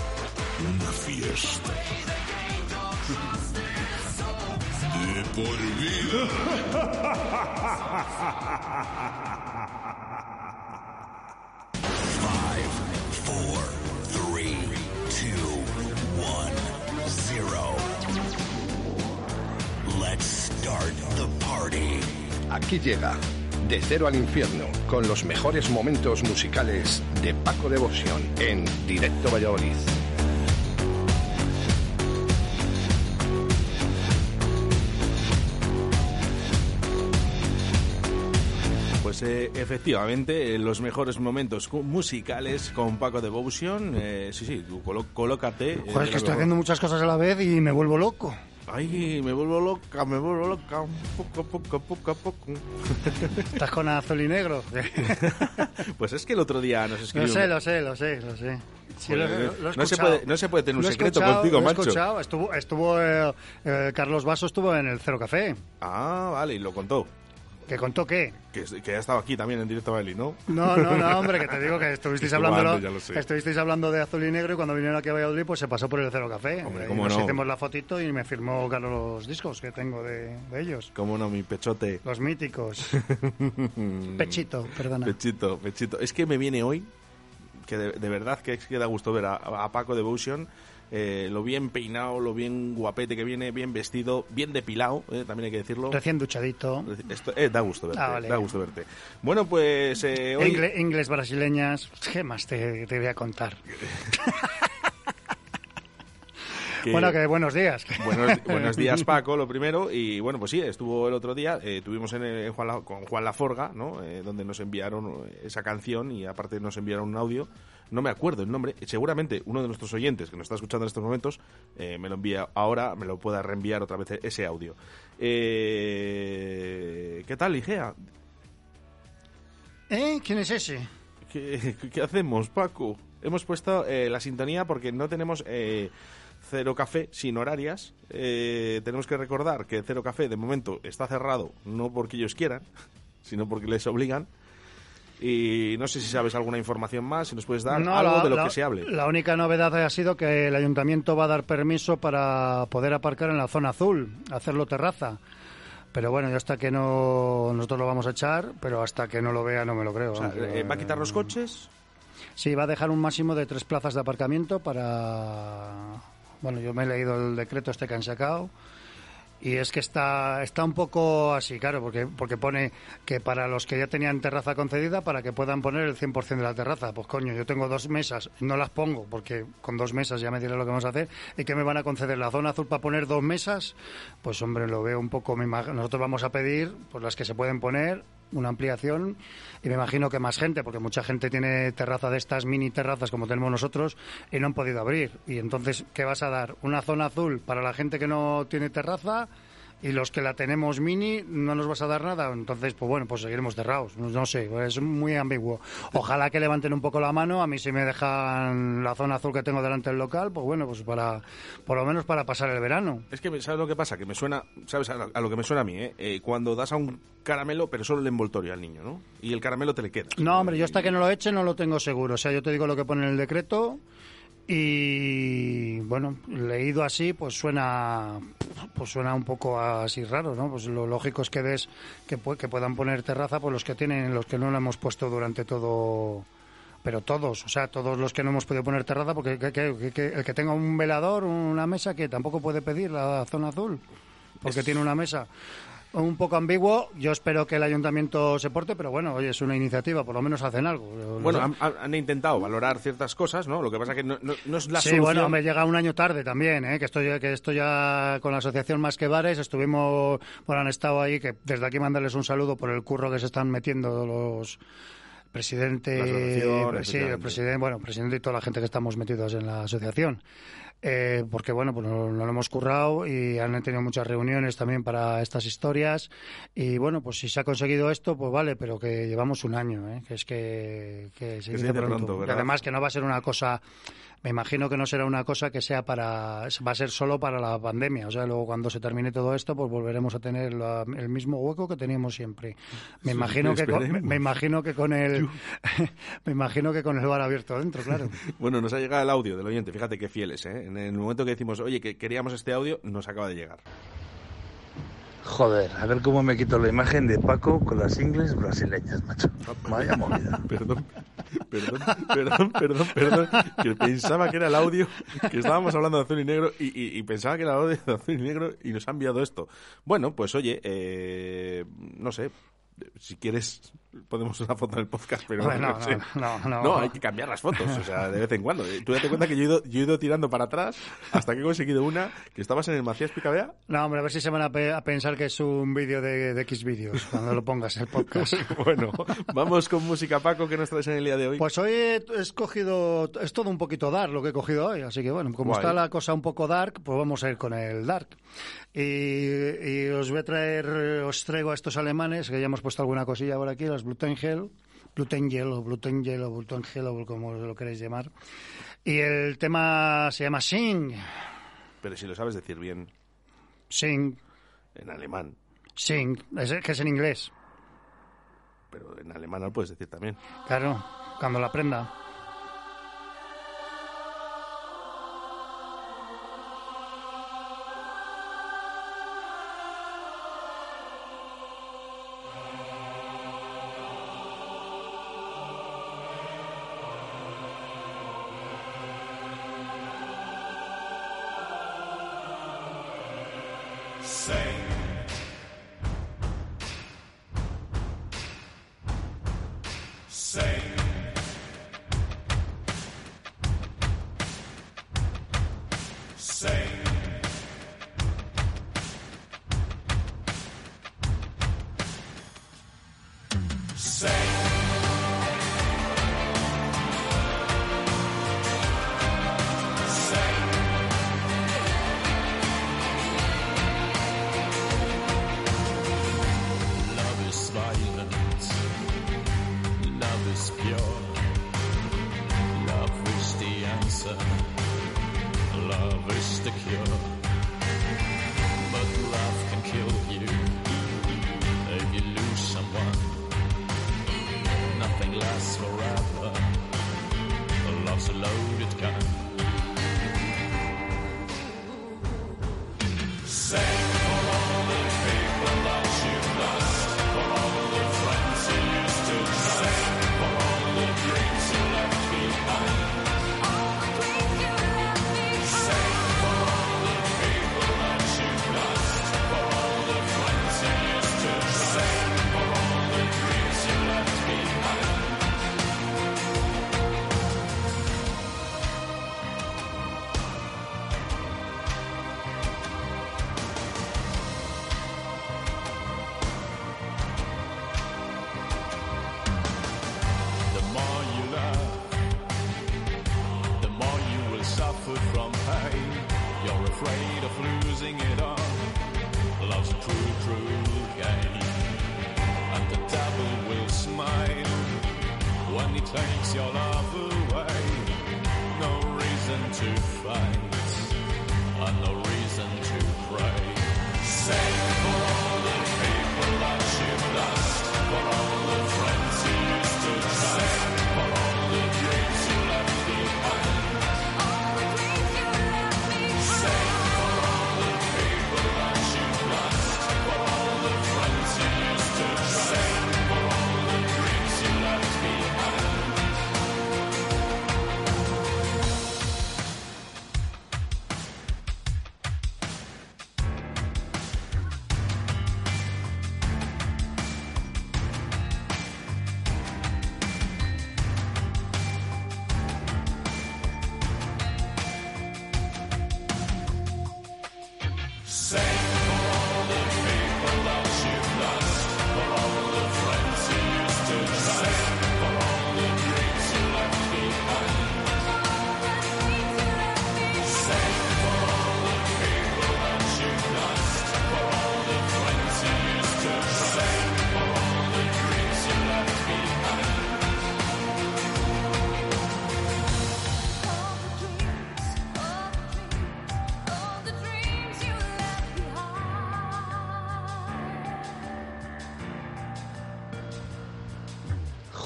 Una fiesta. De por vida. Five, four, three, two, one, zero. Let's start the party. Aquí llega De Cero al Infierno con los mejores momentos musicales de Paco Devoción en Directo Valladolid. Efectivamente, eh, los mejores momentos musicales con Paco Devotion. Eh, sí, sí, tú colo- colócate. eh, Joder, es que estoy haciendo muchas cosas a la vez y me vuelvo loco. Ay, me vuelvo loca, me vuelvo loca. Poco, poco, poco, a poco. Estás con azul y negro. Pues es que el otro día nos escribió. Lo sé, lo sé, lo sé, lo sé. Sí, lo- lo- no se puede- no se puede tener un secreto contigo, lo he escuchado. Estuvo, estuvo eh, eh, Carlos Vaso estuvo en el Cero Café. Ah, vale, y lo contó. ¿Que contó qué? Que, que ha estado aquí también en directo Bali, ¿no? No, no, no, hombre, que te digo que estuvisteis hablando, estuvisteis hablando de azul y negro y cuando vinieron aquí a Valladolid pues se pasó por el Cero Café. Hombre, Y cómo nos no. hicimos la fotito y me firmó Carlos los discos que tengo de, de ellos. Cómo no, mi pechote. Los míticos. Pechito, perdona. Pechito, pechito. Es que me viene hoy, que de, de verdad que es que da gusto ver a, a Paco Devotion, eh, lo bien peinado, lo bien guapete que viene, bien vestido, bien depilado, eh, también hay que decirlo. Recién duchadito. Esto, eh, da gusto verte, Ah, vale. da gusto verte. Bueno, pues eh, hoy... Ingle- inglés brasileñas. ¿Qué más te, te voy a contar? que- Bueno, que buenos días. Buenos, buenos días, Paco, lo primero. Y bueno, pues sí, estuvo el otro día. eh, tuvimos en, en Juan La- con Juan Laforga, ¿no? Eh, donde nos enviaron esa canción y aparte nos enviaron un audio. No me acuerdo el nombre. Seguramente uno de nuestros oyentes que nos está escuchando en estos momentos eh, me lo envía ahora, me lo pueda reenviar otra vez ese audio. Eh, ¿Qué tal, Igea? ¿Eh? ¿Quién es ese? ¿Qué, qué hacemos, Paco? Hemos puesto eh, la sintonía porque no tenemos eh, Cero Café sin horarias. Eh, tenemos que recordar que Cero Café de momento está cerrado, no porque ellos quieran, sino porque les obligan. Y no sé si sabes alguna información más, si nos puedes dar No, algo la- de lo la- que se hable. La única novedad ha sido que el ayuntamiento va a dar permiso para poder aparcar en la zona azul, hacerlo terraza. Pero bueno, yo hasta que no. Nosotros lo vamos a echar, pero hasta que no lo vea no me lo creo. O sea, eh, ¿Va a quitar los coches? Sí, va a dejar un máximo de tres plazas de aparcamiento para... Bueno, yo me he leído el decreto este que han sacado y es que está, está un poco así, claro, porque, porque pone que para los que ya tenían terraza concedida, para que puedan poner el 100% de la terraza. Pues coño, yo tengo dos mesas, no las pongo porque con dos mesas ya me diré lo que vamos a hacer. Y que me van a conceder la zona azul para poner dos mesas, pues hombre, lo veo un poco... Nosotros vamos a pedir pues las que se pueden poner una ampliación y me imagino que más gente, porque mucha gente tiene terraza de estas mini terrazas como tenemos nosotros y no han podido abrir. Y entonces, ¿qué vas a dar? ¿Una zona azul para la gente que no tiene terraza? Y los que la tenemos mini, no nos vas a dar nada. Entonces, pues bueno, pues seguiremos cerrados. No, sé, es muy ambiguo. Ojalá que levanten un poco la mano. A mí si me dejan la zona azul que tengo delante del local, pues bueno, pues para, por lo menos para pasar el verano. Es que, ¿sabes lo que pasa? Que me suena, ¿sabes a lo, a lo que me suena a mí? eh? Eh, cuando das a un caramelo, pero solo el envoltorio al niño, ¿no? Y el caramelo te le queda. No, hombre, yo hasta que no lo eche no lo tengo seguro. O sea, yo te digo lo que pone en el decreto Y bueno, leído así, pues suena pues suena un poco así raro, ¿no? Pues lo lógico es que des que, que puedan poner terraza pues los que tienen, los que no la hemos puesto durante todo pero todos, o sea, todos los que no hemos podido poner terraza, porque que- que- que- que el que tenga un velador, una mesa, que tampoco puede pedir la zona azul, porque tiene una mesa. Un poco ambiguo, yo espero que el ayuntamiento se porte, pero bueno, oye, es una iniciativa, por lo menos hacen algo. No Bueno, han, intentado valorar ciertas cosas, ¿no? Lo que pasa que no, no- no es la sí, solución. bueno, me llega un año tarde también, ¿eh? que estoy que estoy ya con la asociación Más que Bares, estuvimos, bueno, han estado ahí, que desde aquí mandarles un saludo por el curro que se están metiendo los presidente, sí, el presidente, bueno, presidente y toda la gente que estamos metidos en la asociación. Eh, porque bueno, pues no, no lo hemos currado y han tenido muchas reuniones también para estas historias y bueno, pues si se ha conseguido esto, pues vale, pero que llevamos un año, ¿eh? que es que, que se Que se dice dice pronto. además que no va a ser una cosa, me imagino que no será una cosa que sea para, va a ser solo para la pandemia, o sea, luego cuando se termine todo esto, pues volveremos a tener la- el mismo hueco que teníamos siempre. Me Sí, imagino que con, me imagino que con el me imagino que con el bar abierto dentro, claro. Bueno, nos ha llegado el audio del oyente, fíjate qué fieles, ¿eh? En el momento que decimos, oye, que queríamos este audio, nos acaba de llegar. Joder, a ver cómo me quito la imagen de Paco con las ingles brasileñas, macho. Vaya movida. Perdón, perdón, perdón, perdón, perdón, que pensaba que era el audio, que estábamos hablando de azul y negro y, pensaba que era el audio de azul y negro y nos ha enviado esto. Bueno, pues oye, eh, no sé, si quieres podemos una foto en el podcast, pero no, no, sé. no, no. hay que cambiar las fotos, o sea, de vez en cuando. Tú date cuenta que yo he ido, yo he ido tirando para atrás hasta que he conseguido una, que estabas en el Macías Picabea. No, hombre, a ver si se van a, pe- a pensar que es un vídeo de, de X vídeos cuando lo pongas en el podcast. bueno, vamos con música, Paco, que nos traes en el día de hoy. Pues hoy he he escogido, es todo un poquito dark lo que he cogido hoy, así que bueno, como Guay. está la cosa un poco dark, pues vamos a ir con el dark. Y, y os voy a traer, os traigo a estos alemanes, que ya hemos puesto alguna cosilla por aquí, los Blutengel, Blutengel o Blutengel o Blutengel o como lo queréis llamar. Y el tema se llama Sing, Pero si lo sabes decir bien, Sing, en alemán, Sing, es, que es en inglés, pero en alemán lo puedes decir también. claro, cuando la aprenda.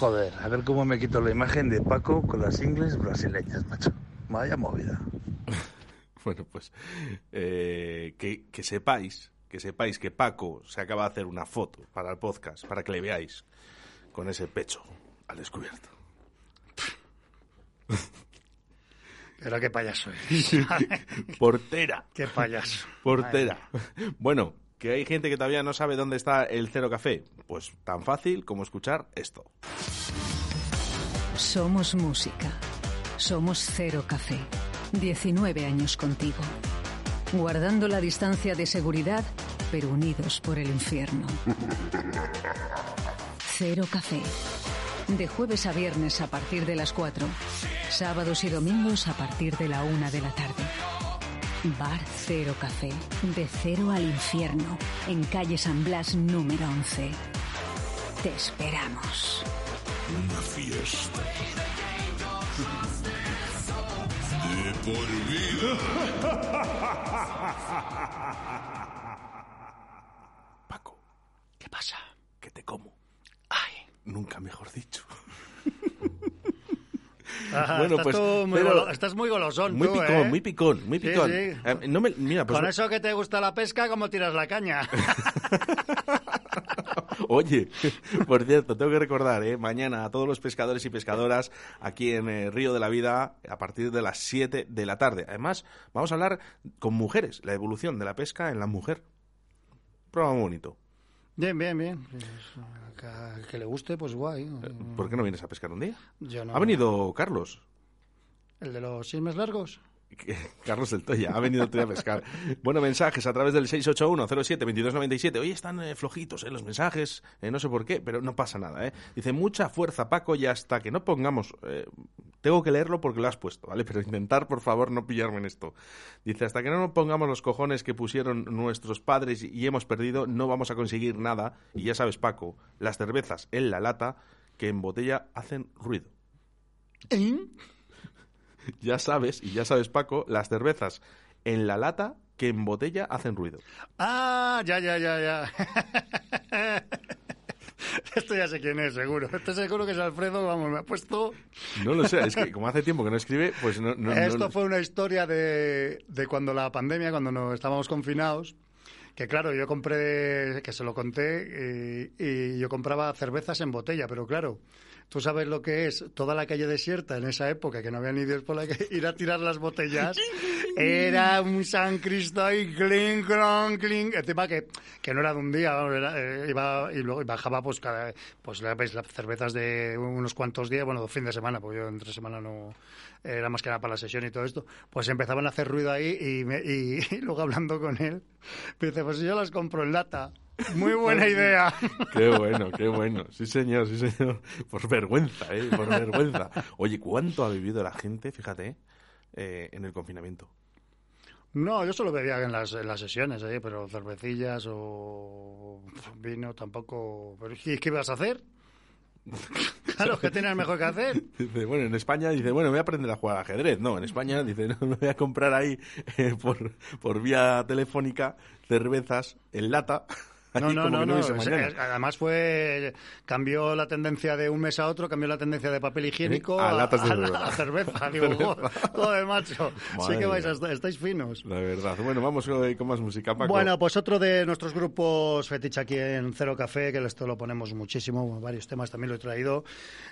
Joder, a ver cómo me quito la imagen de Paco con las ingles brasileñas, macho. Vaya movida. Bueno, pues eh, que, que sepáis, que sepáis que Paco se acaba de hacer una foto para el podcast, para que le veáis con ese pecho al descubierto. Pero qué payaso Portera. Qué payaso. Portera. Bueno, que hay gente que todavía no sabe dónde está el Cero Café. Pues tan fácil como escuchar esto. Somos música. Somos Cero Café. 19 años contigo. Guardando la distancia de seguridad, pero unidos por el infierno. Cero Café. De jueves a viernes a partir de las 4. Sábados y domingos a partir de la 1 de la tarde. Bar Cero Café. De cero al infierno. En calle San Blas número 11. Te esperamos. Una fiesta. De por Paco. ¿Qué pasa? Que te como. Ay, nunca mejor dicho. Bueno, estás, pues, tú muy pero- estás muy golosón, Muy tú, picón, ¿eh? muy picón, muy picón. sí. Eh, no me- mira, pues Con eso que te gusta la pesca, ¿cómo tiras la caña? Oye, por cierto, tengo que recordar, ¿eh? mañana a todos los pescadores y pescadoras aquí en Río de la Vida a partir de las 7 de la tarde. Además, vamos a hablar con mujeres, la evolución de la pesca en la mujer. Programa bonito. Bien, bien, bien. Pues, que, que le guste, pues guay. ¿Por qué no vienes a pescar un día? Yo no. Ha venido Carlos. ¿El de los chismes largos? Carlos del Toya, ha venido a pescar. Bueno, mensajes a través del 681-07-2297. Hoy están eh, flojitos eh, los mensajes, eh, no sé por qué, pero no pasa nada. ¿eh? Dice, mucha fuerza, Paco, y hasta que no pongamos... eh, tengo que leerlo porque lo has puesto, ¿vale? Pero intentar, por favor, no pillarme en esto. Dice, hasta que no nos pongamos los cojones que pusieron nuestros padres y hemos perdido, no vamos a conseguir nada. Y ya sabes, Paco, las cervezas en la lata que en botella hacen ruido. Ya sabes, y ya sabes, Paco, las cervezas en la lata que en botella hacen ruido. Ah, ya, ya, ya, ya. Esto ya sé quién es, seguro. Esto seguro que es Alfredo, vamos, me ha puesto... No lo sé, es que como hace tiempo que no escribe, pues no... no- no- Esto fue una historia de, de cuando la pandemia, cuando no estábamos confinados, que claro, yo compré, que se lo conté, y, y yo compraba cervezas en botella, pero claro, tú sabes lo que es toda la calle desierta en esa época, que no había ni Dios por la que ir a tirar las botellas, era un San Cristo ahí, clink, clon, clink, el tema que, que no era de un día, era, eh, iba y luego bajaba pues cada, pues las cervezas de unos cuantos días, bueno, fin de semana, porque yo entre semana no, era más que nada para la sesión y todo esto, pues empezaban a hacer ruido ahí y, me- y- y luego hablando con él, me dice, pues yo las compro en lata. Muy buena idea. Qué bueno, qué bueno. Sí, señor, sí, señor. Por vergüenza, ¿eh? Por vergüenza. Oye, ¿cuánto ha vivido la gente, fíjate, eh, en el confinamiento? No, yo solo bebía en las, en las sesiones, ¿eh? pero cervecillas o vino tampoco. ¿Pero ¿y qué ibas a hacer? Claro, ¿qué tienes mejor que hacer? Bueno, en España dice, bueno, voy a aprender a jugar ajedrez. No, en España dice, no, me voy a comprar ahí eh, por, por vía telefónica cervezas en lata. No, no, no, no. además fue cambió la tendencia de un mes a otro, cambió la tendencia de papel higiénico A latas de a, la- a cerveza. Digo, Cerveza. joder, macho. sí Madre que vais a estáis finos. La verdad. Bueno, vamos eh, con más música, Paco. Bueno, pues otro de nuestros grupos fetiche aquí en Cero Café, que esto lo ponemos muchísimo, varios temas también lo he traído.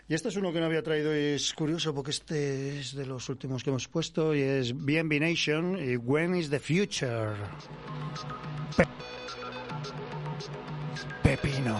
Y este es uno que no había traído y es curioso porque este es de los últimos que hemos puesto y es BNB Nation y When is the Future. Pe- Pepino.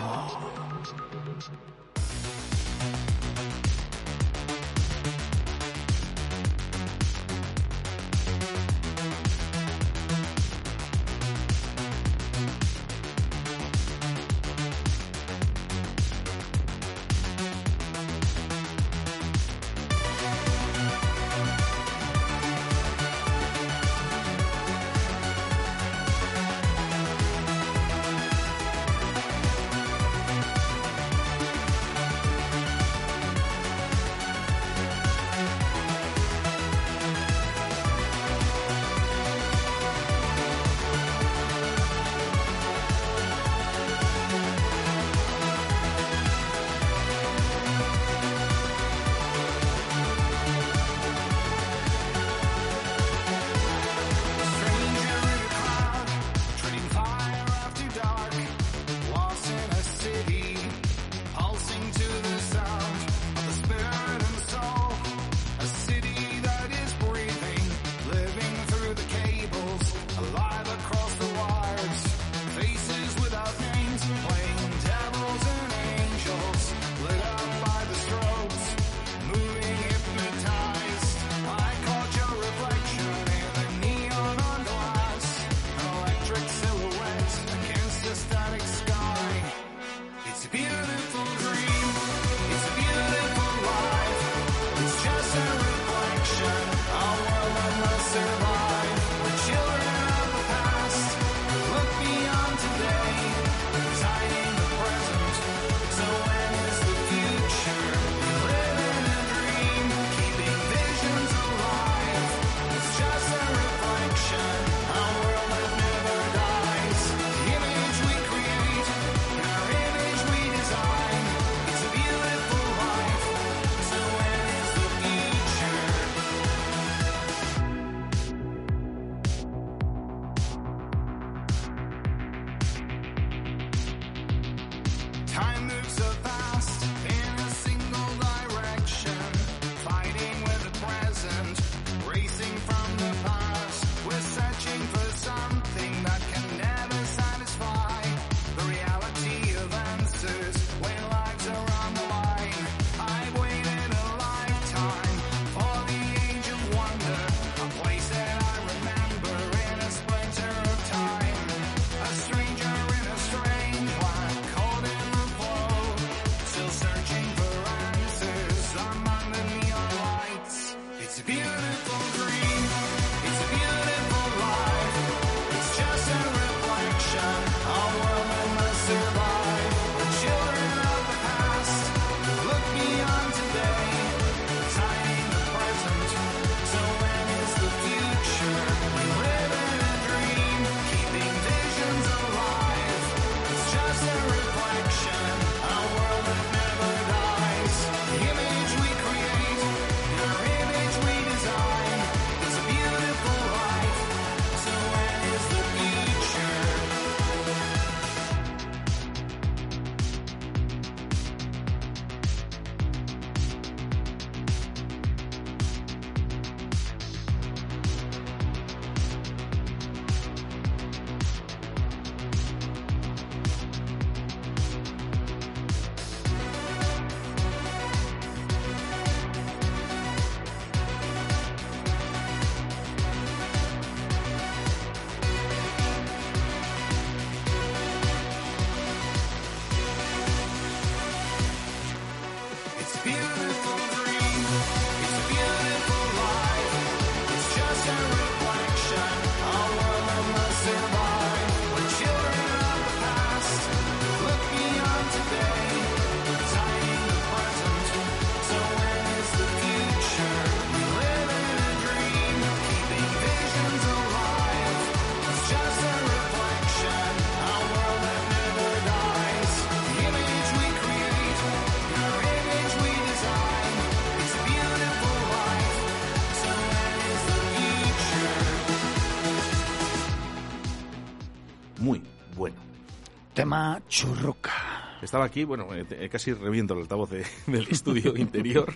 Tema churruca. Estaba aquí, bueno, eh, eh, casi reviento el altavoz de- del estudio interior.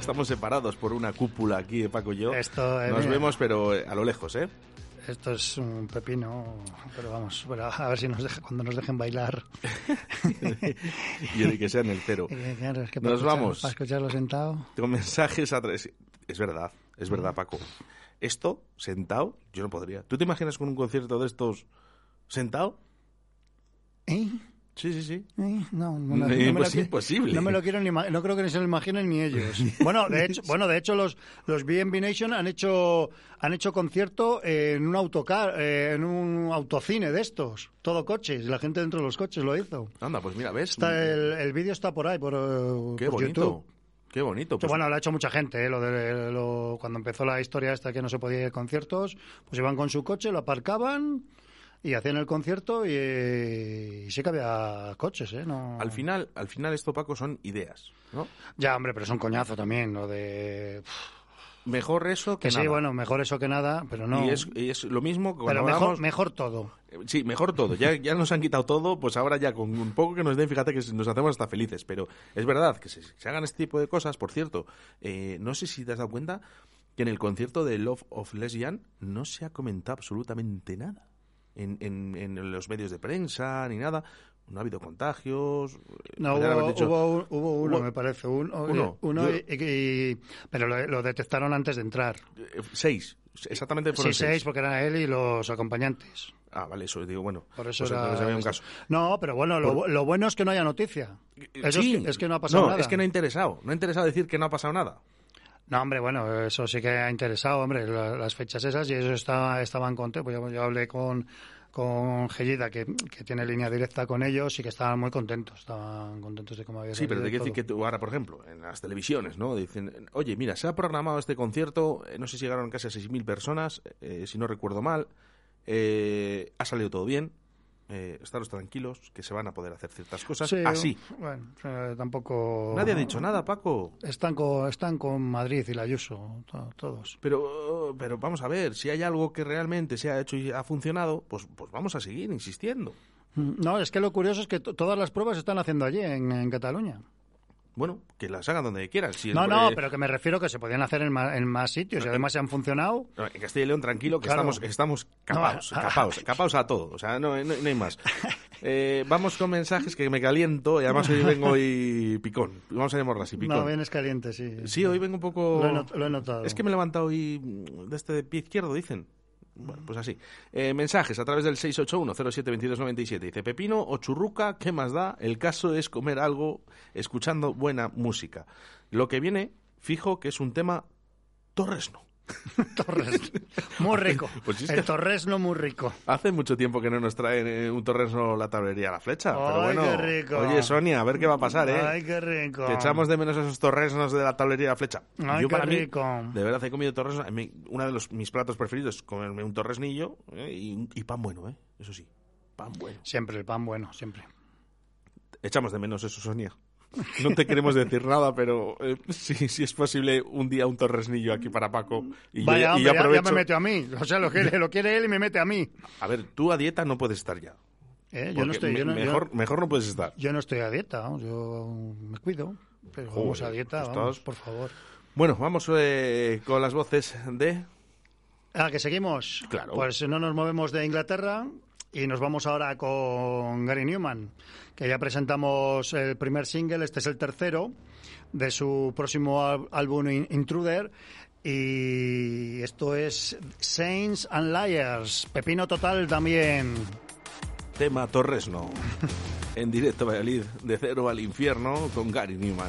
Estamos separados por una cúpula aquí de Paco y yo. Esto, eh, Nos mira. vemos, pero eh, a lo lejos, ¿eh? Esto es un pepino, pero vamos, bueno, a ver si nos deja, cuando nos dejen bailar. y de que sea en el cero. Eh, claro, es que para Nos escuchar- vamos. Para escucharlo sentado. Con mensajes a través. Es verdad, es verdad, Paco. Esto, sentado, yo no podría. ¿Tú te imaginas con un concierto de estos sentado? ¿Eh? Sí, sí, sí. Eh, No, no, Eh, no me lo pues qui- imposible. No me lo quiero ni no creo que ni se lo imaginen ni ellos. Bueno, de hecho, bueno, de hecho los los BNB Nation han hecho han hecho concierto en un autocar, eh, en un autocine de estos, todo coches, la gente dentro de los coches lo hizo. Anda, pues mira, ¿ves? Está el, el vídeo está por ahí por, eh, Qué por bonito. YouTube. Qué bonito. pues- bueno, lo ha hecho mucha gente, ¿eh? lo de, lo- cuando empezó la historia esta que no se podía ir a conciertos, pues iban con su coche, lo aparcaban y hacían el concierto y, eh, y sí que había coches, ¿eh? No... Al final, al final esto, Paco, son ideas, ¿no? Ya, hombre, pero es un coñazo también, lo de... Mejor eso que, Que sí, nada. bueno, mejor eso que nada, pero no... Y es, y es lo mismo que pero mejor, hablamos- mejor todo. Sí, mejor todo. Ya, ya nos han quitado todo, pues ahora ya con un poco que nos den, fíjate que nos hacemos hasta felices. Pero es verdad que se, se hagan este tipo de cosas. Por cierto, eh, no sé si te has dado cuenta que en el concierto de Love of Lesbian no se ha comentado absolutamente nada. En, en, en los medios de prensa ni nada. No ha habido contagios. No, hubo, dicho- hubo, hubo uno, Hubo- me parece. Un, Uno. uno Yo- y- y- pero lo, lo detectaron antes de entrar. Eh, Seis. Exactamente Sí, fueron seis, porque era él y los acompañantes. Ah, vale, eso digo, bueno. Por eso pues era había un caso. No, pero bueno, lo, Por- lo bueno es que no haya noticia. Eso Sí. es, que, es que no ha pasado no, nada. es que no ha interesado. No ha interesado decir que no ha pasado nada. No, hombre, bueno, eso sí que ha interesado, hombre, la- las fechas esas y eso estaba, estaban contentos. Pues yo, yo hablé con, con Gellida, que, que tiene línea directa con ellos y que estaban muy contentos, estaban contentos de cómo había Sí, pero te quiero decir que tú ahora, por ejemplo, en las televisiones, ¿no? Dicen, oye, mira, se ha programado este concierto, eh, no sé si llegaron casi a 6.000 personas, eh, si no recuerdo mal, eh, ha salido todo bien, eh, estaros tranquilos, que se van a poder hacer ciertas cosas Sí, así. Bueno, eh, tampoco... Nadie ha dicho nada, Paco. Están con, están con Madrid y la Ayuso, to- todos. Pero, pero vamos a ver, si hay algo que realmente se ha hecho y ha funcionado, pues, pues vamos a seguir insistiendo. No, es que lo curioso es que to- todas las pruebas se están haciendo allí, en, en Cataluña. Bueno, que las hagan donde quieran. Si No, el- no, eh, pero que me refiero que se podían hacer en más, en más sitios y además se han funcionado. En Castilla y León, tranquilo, que Claro. estamos, estamos capaos, No, capaos, capaos a todo. O sea, no, no- no hay más. Eh, vamos con mensajes que me caliento y además hoy vengo hoy picón. Vamos a llamarlo así, picón. No, vienes caliente, sí. Sí, hoy vengo un poco... Lo he, lo he notado. Es que me he levantado hoy de este pie izquierdo, dicen. Bueno, pues así. Eh, mensajes a través del 681-07-2297. Dice, Pepino o churruca, ¿qué más da? El caso es comer algo escuchando buena música. Lo que viene, fijo que es un tema torresno. Torres. Muy rico. Pues el torresno muy rico. Hace mucho tiempo que no nos traen eh, un torresno la tablería a la flecha. pero Ay, bueno, qué rico. oye, Sonia, a ver qué va a pasar, ¿eh? Ay, qué rico. Que echamos de menos esos torresnos de la tablería de la flecha. Ay, Yo qué para mí, rico. de verdad, he comido mí, Uno de los, mis platos preferidos es comerme un torresnillo ¿eh? y, y pan bueno, ¿eh? Eso sí, pan bueno. Siempre el pan bueno, siempre. Echamos de menos eso, Sonia. No te queremos decir nada, pero eh, sí, sí es posible un día un torresnillo aquí para Paco. Y yo- Vaya, y yo, hombre, ya- me mete a mí. O sea, lo quiere, lo quiere él y me mete a mí. A ver, tú a dieta no puedes estar ya. Eh, yo no estoy... Yo mejor, mejor no puedes estar. yo no estoy a dieta, ¿no? yo me cuido. Pero Joder, vamos a dieta, pues vamos, estás- por favor. Bueno, vamos eh, con las voces de... Ah, que seguimos. Claro. Pues no nos movemos de Inglaterra y nos vamos ahora con Gary Newman, que ya presentamos el primer single, este es el tercero de su próximo álbum In- Intruder. Y esto es Saints and Liars, Pepino Total también. Tema Torresno. en directo Valladolid, de cero al infierno, con Gary Newman.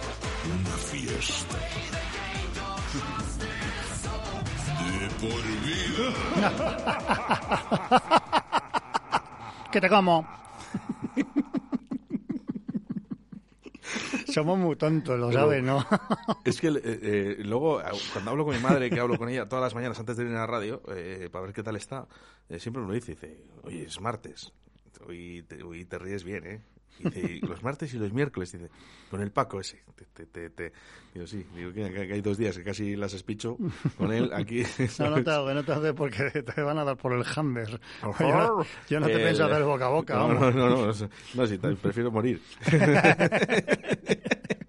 Una fiesta. De por vida. que te como. Somos muy tontos, lo sabes, ¿no? Es que eh, eh, luego, cuando hablo con mi madre, que hablo con ella todas las mañanas antes de ir a la radio, eh, para ver qué tal está, eh, siempre me lo dice, dice, oye, es martes, hoy te, hoy te ríes bien, ¿eh? Dice, "Y los martes y los miércoles, dice, con el Paco ese. Te, te, te, te". Digo, sí, digo que, hay dos días que casi las espicho con él aquí. No, no te hago, no te hago porque te van a dar por el hammer. Yo no, yo no te El- pienso hacer boca a boca, No, vamos. no, no, no, no, no, sí, prefiero morir.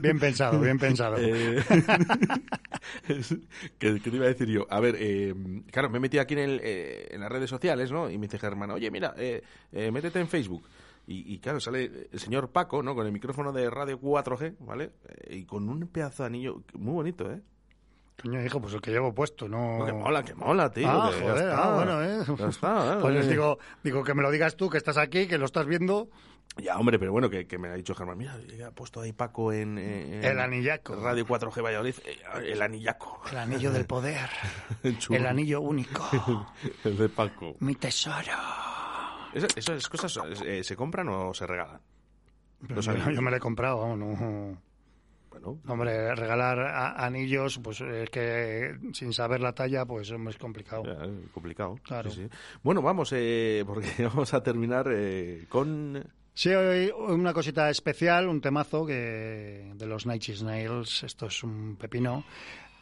Bien- pensado, bien pensado. Eh, ¿qué, te iba a decir yo? A ver, eh, claro, me he metido aquí en, el, eh, en las redes sociales, ¿no? Y me dice Germán, oye, mira, eh, métete en Facebook. Y, y claro, sale el señor Paco, ¿no? Con el micrófono de radio 4G, ¿vale? Y con un pedazo de anillo muy bonito, ¿eh? Coño, hijo, pues el que llevo puesto, no... No, que mola, que mola, tío. Ah, que ya joder, está. ah, bueno, ¿eh? Ya está, ¿eh? Pues les digo, digo que me lo digas tú, que estás aquí, que lo estás viendo. Ya, hombre, pero bueno, que, que me ha dicho Germán, mira, ya ha puesto ahí Paco en... en- El anillaco. Radio 4G Valladolid, eh, el anillaco. El anillo del poder. El anillo único. el de Paco. Mi tesoro. ¿Eso- ¿Esas cosas eh, se compran o se regalan? Pero yo me lo he comprado, vamos, no... Hombre, regalar a- anillos, pues es que sin saber la talla, pues es complicado. Ya, es complicado. Claro. sí, sí. Bueno, vamos, eh, porque vamos a terminar eh, con... Sí, hoy una cosita especial, un temazo que de los Night Snails, esto es un pepino.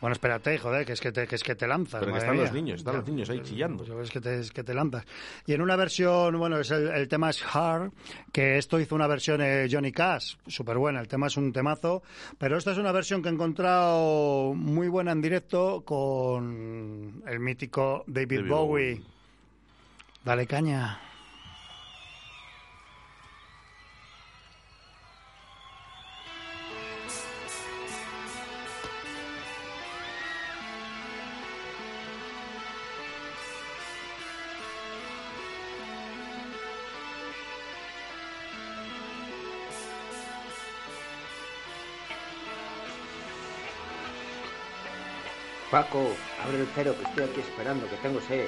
Bueno, espérate, joder, que es que te, que es que te lanzas. Pero que madre están los niños, están los niños ahí chillando. Yo es que te, es que te lanzas. Y en una versión, bueno, es el, el tema es Hard, que esto hizo una versión eh, Johnny Cash, súper buena, el tema es un temazo, pero esta es una versión que he encontrado muy buena en directo con el mítico David, David Bowie. Bowie. Dale caña. Paco, abre el cero que estoy aquí esperando, que tengo sed.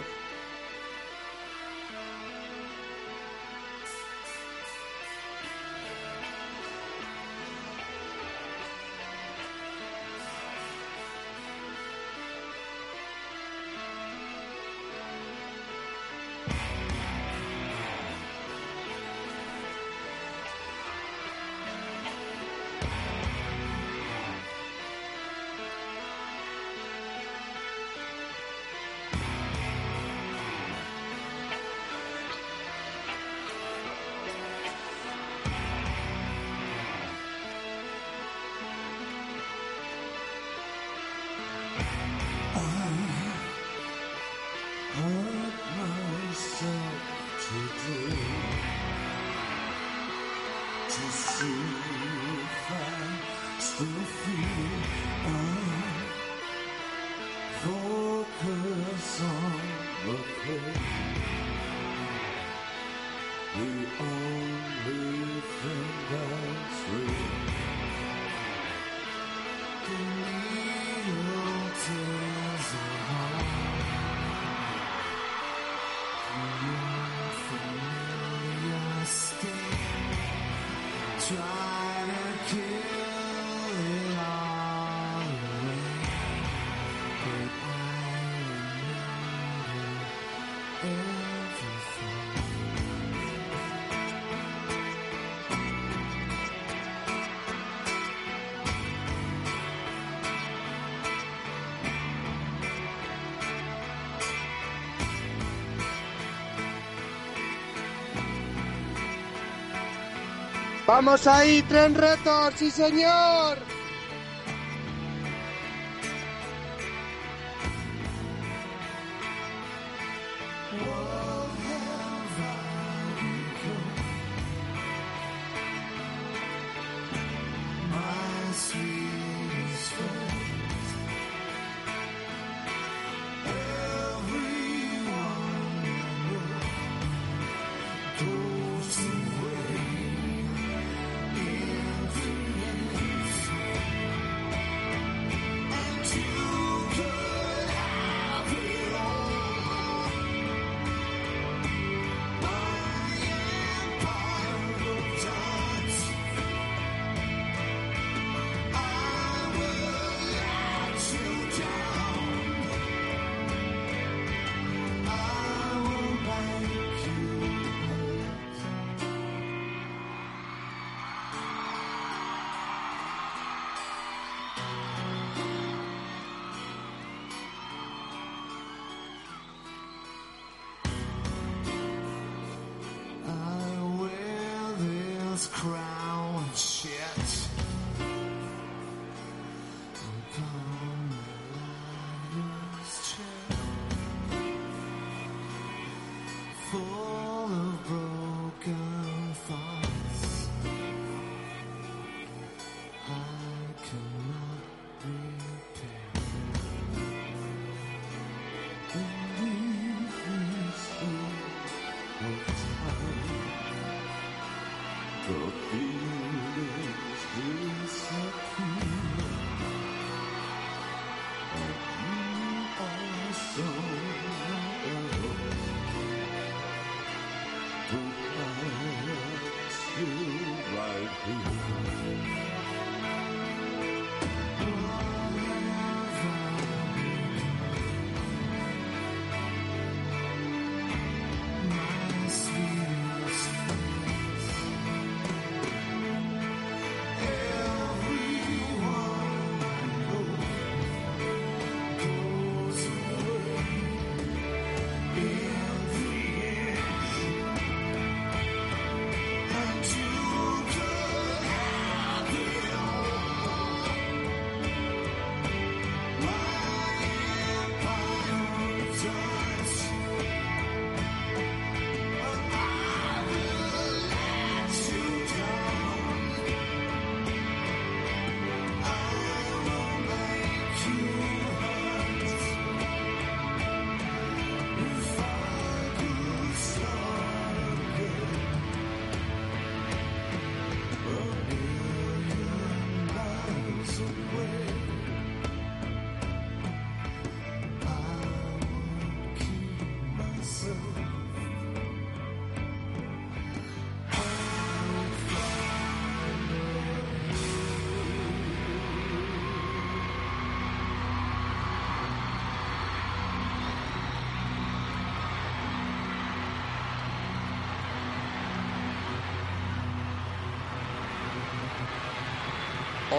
Vamos ahí, tren retos, sí señor.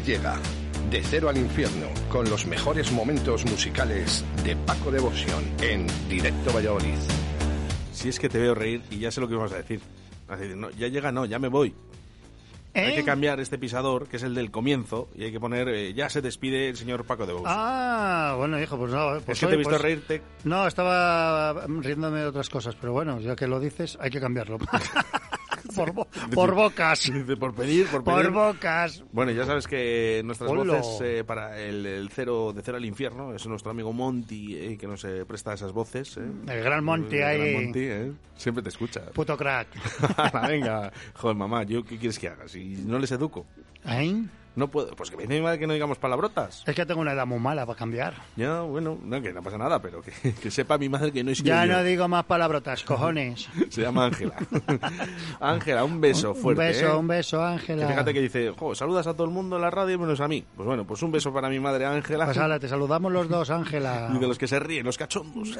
Aquí llega De Cero al Infierno con los mejores momentos musicales de Paco Devoción en Directo Valladolid. Si es que te veo reír y ya sé lo que vamos a decir. Vas a decir, no, ya llega, no, ya me voy. Hay ¿Eh? que cambiar este pisador, que es el del comienzo, y hay que poner, eh, ya se despide el señor Paco de Bous. Ah, bueno, hijo, pues no. Pues es que te he hoy, visto pues- reírte. No, estaba riéndome de otras cosas, pero bueno, ya que lo dices, hay que cambiarlo. por, bo- por bocas. Por pedir, por Por pedir. bocas. Bueno, ya sabes que nuestras voces eh, para el, el cero de cero al infierno es nuestro amigo Monty eh, que nos eh, presta esas voces. eh. El gran Monty El gran ahí. Monty, eh. Siempre te escucha. Puto crack. Venga, joder, mamá, ¿yo qué quieres que haga? Si no les educo. ¿Eh? No puedo. Pues que me dice mi madre que no digamos palabrotas. Es que tengo una edad muy mala para cambiar. Ya, bueno, no, que no pasa nada, pero que, que sepa mi madre que no es Ya no digo más palabrotas, cojones. Se llama Ángela. Ángela, un beso fuerte. un beso, ¿eh? un beso, Ángela. fíjate que dice, jo, saludas a todo el mundo en la radio menos a mí. Pues bueno, pues un beso para mi madre Ángela. Pues ala, te saludamos los dos, Ángela. Y de los que se ríen, los cachondos.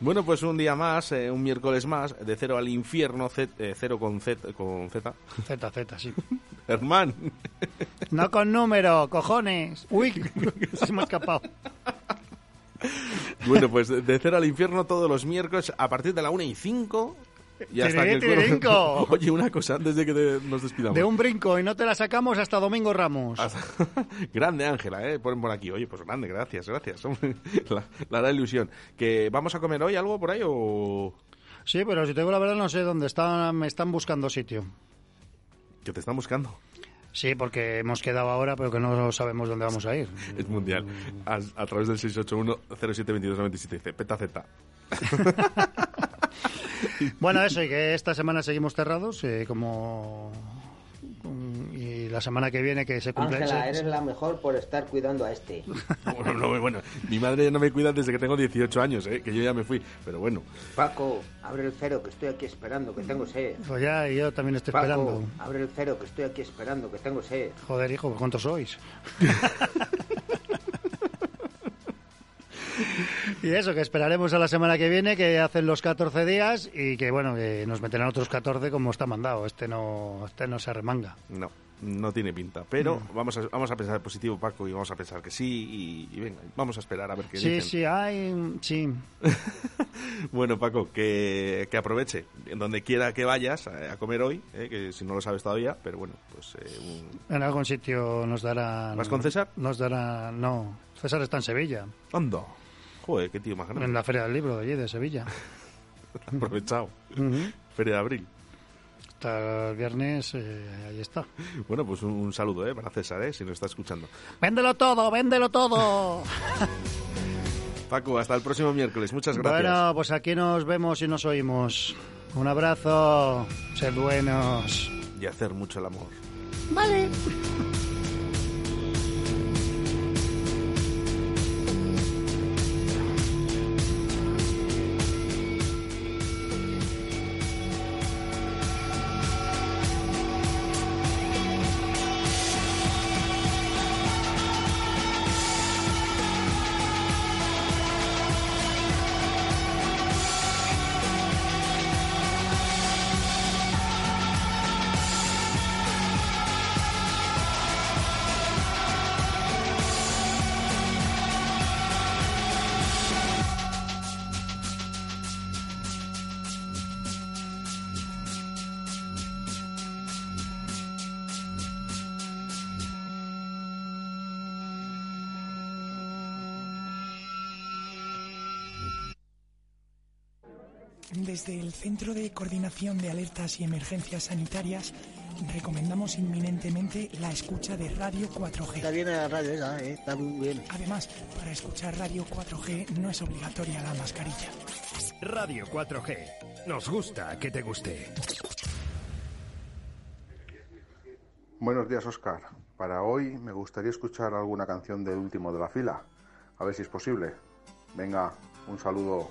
bueno, pues un día más, eh, un miércoles más, de cero al infierno, Z- eh, cero con Z, con Z. Z, Z, sí. Herman. No con número, cojones. Uy, se me ha escapado. Bueno, pues de, cero al infierno todos los miércoles a partir de la 1 y 5. Y hasta que el Tiririnco. Oye, una cosa antes de que te- nos despidamos. De un brinco y no te la sacamos hasta Domingo Ramos. grande, Ángela, ¿eh? Ponen por aquí. Oye, pues grande, gracias, gracias. La, la hará ilusión. ¿Que vamos a comer hoy algo por ahí o...? Sí, pero si te digo la verdad no sé dónde están, me están buscando sitio. Que te están buscando. Sí, porque hemos quedado ahora, pero que no sabemos dónde vamos a ir. Es mundial. A, a través del 681-072297 dice, peta Z. Bueno, eso, y que esta semana seguimos cerrados, eh, como... Y la semana que viene que se cumple... Ángela, eres la mejor por estar cuidando a este. Bueno, no, bueno, mi madre no me cuida desde que tengo 18 años, ¿eh? Que yo ya me fui. Pero bueno. Paco, abre el cero que estoy aquí esperando, que tengo sed. Pues ya, y yo también estoy Paco, esperando. abre el cero que estoy aquí esperando, que tengo sed. Joder, hijo, ¿cuántos sois? y eso, que esperaremos a la semana que viene, que hacen los 14 días y que, bueno, que nos meterán otros 14 como está mandado. Este no, este no se arremanga. No, no tiene pinta. Pero No. vamos, a, vamos a pensar positivo, Paco, y vamos a pensar que sí. Y, y venga, vamos a esperar a ver qué Sí, dicen. sí, hay... Sí. Bueno, Paco, que, que aproveche. En donde quiera que vayas a, a comer hoy, ¿eh? que si no lo sabes todavía, pero bueno, pues eh, un- En algún sitio nos dará... ¿Vas con César? Nos dará... No, César está en Sevilla. Anda. Joder, qué tío más grande. En la Feria del Libro de allí, de Sevilla. Aprovechado. Feria de abril. Hasta el viernes, eh, ahí está. Bueno, pues un, un saludo ¿eh? para César, ¿eh? si nos está escuchando. ¡Véndelo todo, véndelo todo! Paco, hasta el próximo miércoles. Muchas gracias. Bueno, pues aquí nos vemos y nos oímos. Un abrazo, sed buenos. Y hacer mucho el amor. Vale. Desde el Centro de Coordinación de Alertas y Emergencias Sanitarias recomendamos inminentemente la escucha de Radio 4G. Está bien la radio esa, eh, está muy bien. Además, para escuchar Radio 4G no es obligatoria la mascarilla. Radio 4G. Nos gusta que te guste. Buenos días, Oscar. Para hoy me gustaría escuchar alguna canción del último de la fila. A ver si es posible. Venga, un saludo.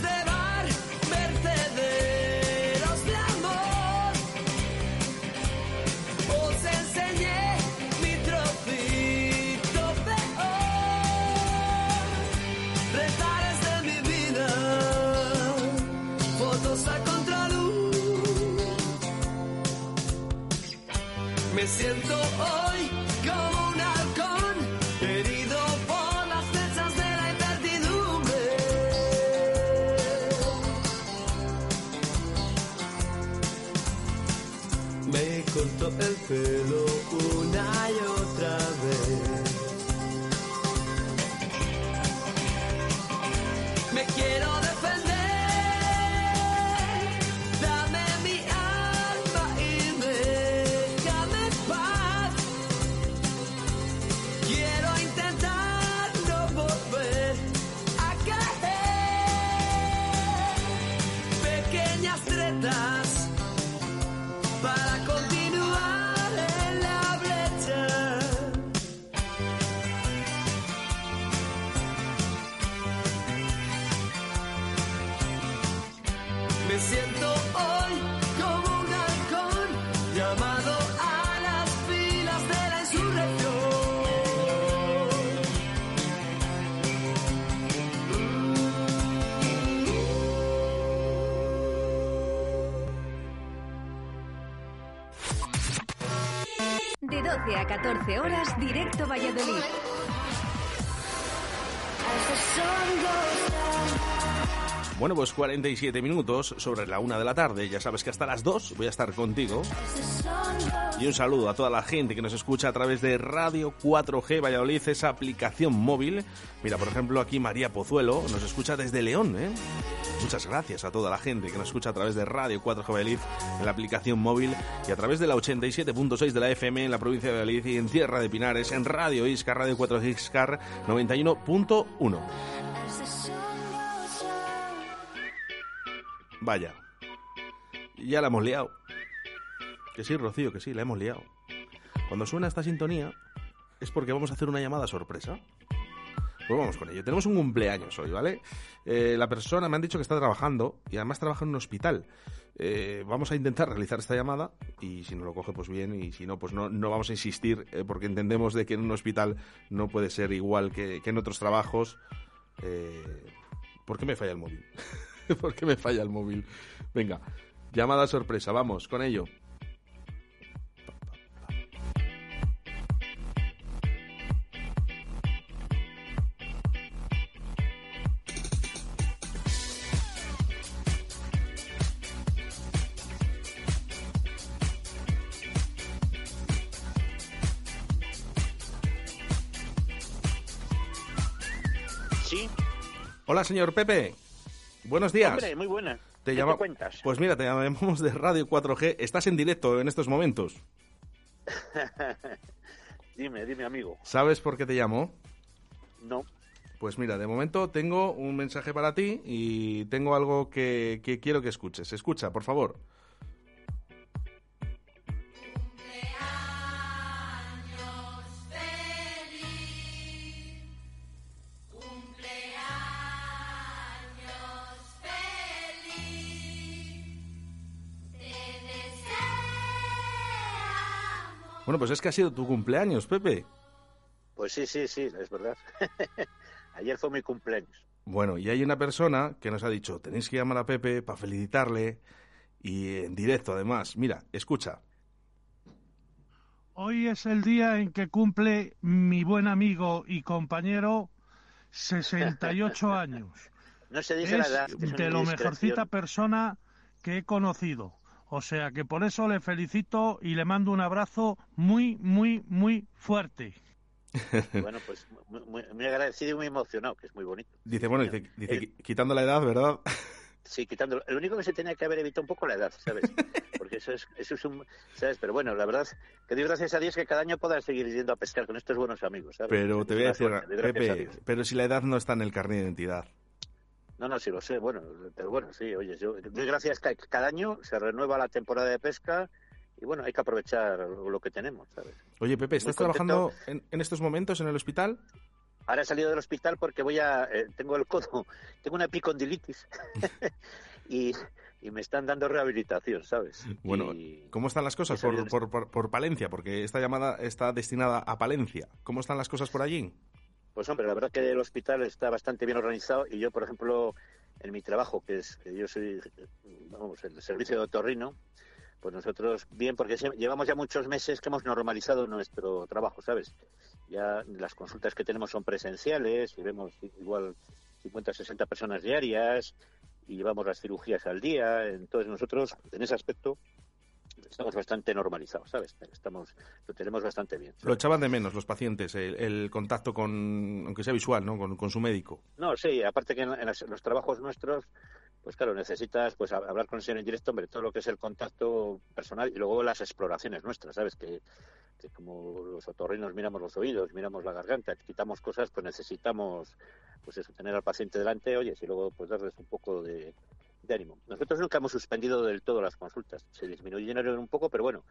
Me cortó el 14 horas, directo Valladolid. Bueno, pues 47 minutos sobre la una de la tarde. Ya sabes que hasta las 2 voy a estar contigo. Y un saludo a toda la gente que nos escucha a través de Radio 4G Valladolid, esa aplicación móvil. Mira, por ejemplo, aquí María Pozuelo nos escucha desde León, ¿eh? Muchas gracias a toda la gente que nos escucha a través de Radio 4G Valladolid en la aplicación móvil y a través de la 87.6 de la FM en la provincia de Valladolid y en Tierra de Pinares en Radio Iscar, Radio 4G Iscar 91.1. Vaya. Ya la hemos liado. Que sí, Rocío, que sí, la hemos liado. Cuando suena esta sintonía es porque vamos a hacer una llamada sorpresa. Pues vamos con ello. Tenemos un cumpleaños hoy, ¿vale? Eh, la persona me han dicho que está trabajando y además trabaja en un hospital. Eh, vamos a intentar realizar esta llamada y si no lo coge, pues bien, y si no, pues no, no vamos a insistir eh, porque entendemos de que en un hospital no puede ser igual que, que en otros trabajos. ¿Por qué me falla el móvil? ¿Por qué me falla el móvil? Venga, llamada sorpresa, vamos con ello. Hola, señor Pepe. Buenos días. hombre, muy buena. Te ¿Qué llama- te cuentas? Pues mira, te llamamos de Radio 4G. Estás en directo en estos momentos. dime, dime, amigo. ¿Sabes por qué te llamo? No. Pues mira, de momento tengo un mensaje para ti y tengo algo que, que quiero que escuches. Escucha, por favor. Bueno, pues es que ha sido tu cumpleaños, Pepe. Pues sí, sí, sí, es verdad. Ayer fue mi cumpleaños. Bueno, y hay una persona que nos ha dicho, tenéis que llamar a Pepe para felicitarle y en directo además. Mira, escucha. Hoy es el día en que cumple mi buen amigo y compañero 68 años. No se dice la Es edad. que es una de lo mejorcita persona que he conocido. O sea que por eso le felicito y le mando un abrazo muy, muy, muy fuerte. Bueno, pues muy, agradecido y muy emocionado, que es muy bonito. Dice, bueno, dice, dice, qui- quitando la edad, ¿verdad? Sí, quitando. Lo único que se tenía que haber evitado un poco la edad, ¿sabes? Porque eso es, eso es un. ¿Sabes? Pero bueno, la verdad, que doy gracias a Dios que cada año pueda seguir yendo a pescar con estos buenos amigos, ¿sabes? Pero te voy a decir, Pepe, Dios. pero si la edad no está en el carnet de identidad. No, no, sí lo sé, bueno, pero bueno, sí, oye, yo gracias que cada año se renueva la temporada de pesca y bueno, hay que aprovechar lo que tenemos, ¿sabes? Oye, Pepe, ¿estás trabajando en, en estos momentos en el hospital? Ahora he salido del hospital porque voy a. eh, tengo el codo, tengo una epicondilitis y, y me están dando rehabilitación, ¿sabes? Bueno, ¿cómo están las cosas por, por, por- por Palencia? Porque esta llamada está destinada a Palencia. ¿Cómo están las cosas por allí? Pues hombre, la verdad que el hospital está bastante bien organizado y yo, por ejemplo, en mi trabajo, que es que yo soy, vamos, el servicio de otorrino, pues nosotros bien, porque llevamos ya muchos meses que hemos normalizado nuestro trabajo, ¿sabes? Ya las consultas que tenemos son presenciales y vemos igual 50, 60 personas diarias y llevamos las cirugías al día. Entonces nosotros, en ese aspecto, estamos bastante normalizados, ¿sabes? Estamos, lo tenemos bastante bien. Lo echaban de menos los pacientes, el, el contacto con, aunque sea visual, ¿no? Con, con su médico. No, sí, aparte que en, en las- los trabajos nuestros, pues claro, necesitas pues hab- hablar con el señor en directo, hombre, todo lo que es el contacto personal y luego las exploraciones nuestras, ¿sabes? Que, que como los otorrinos miramos los oídos, miramos la garganta, quitamos cosas, pues necesitamos, pues eso, tener al paciente delante, oye, y luego pues darles un poco de, de ánimo. Nosotros nunca hemos suspendido del todo las consultas, se disminuyeron un poco, pero bueno,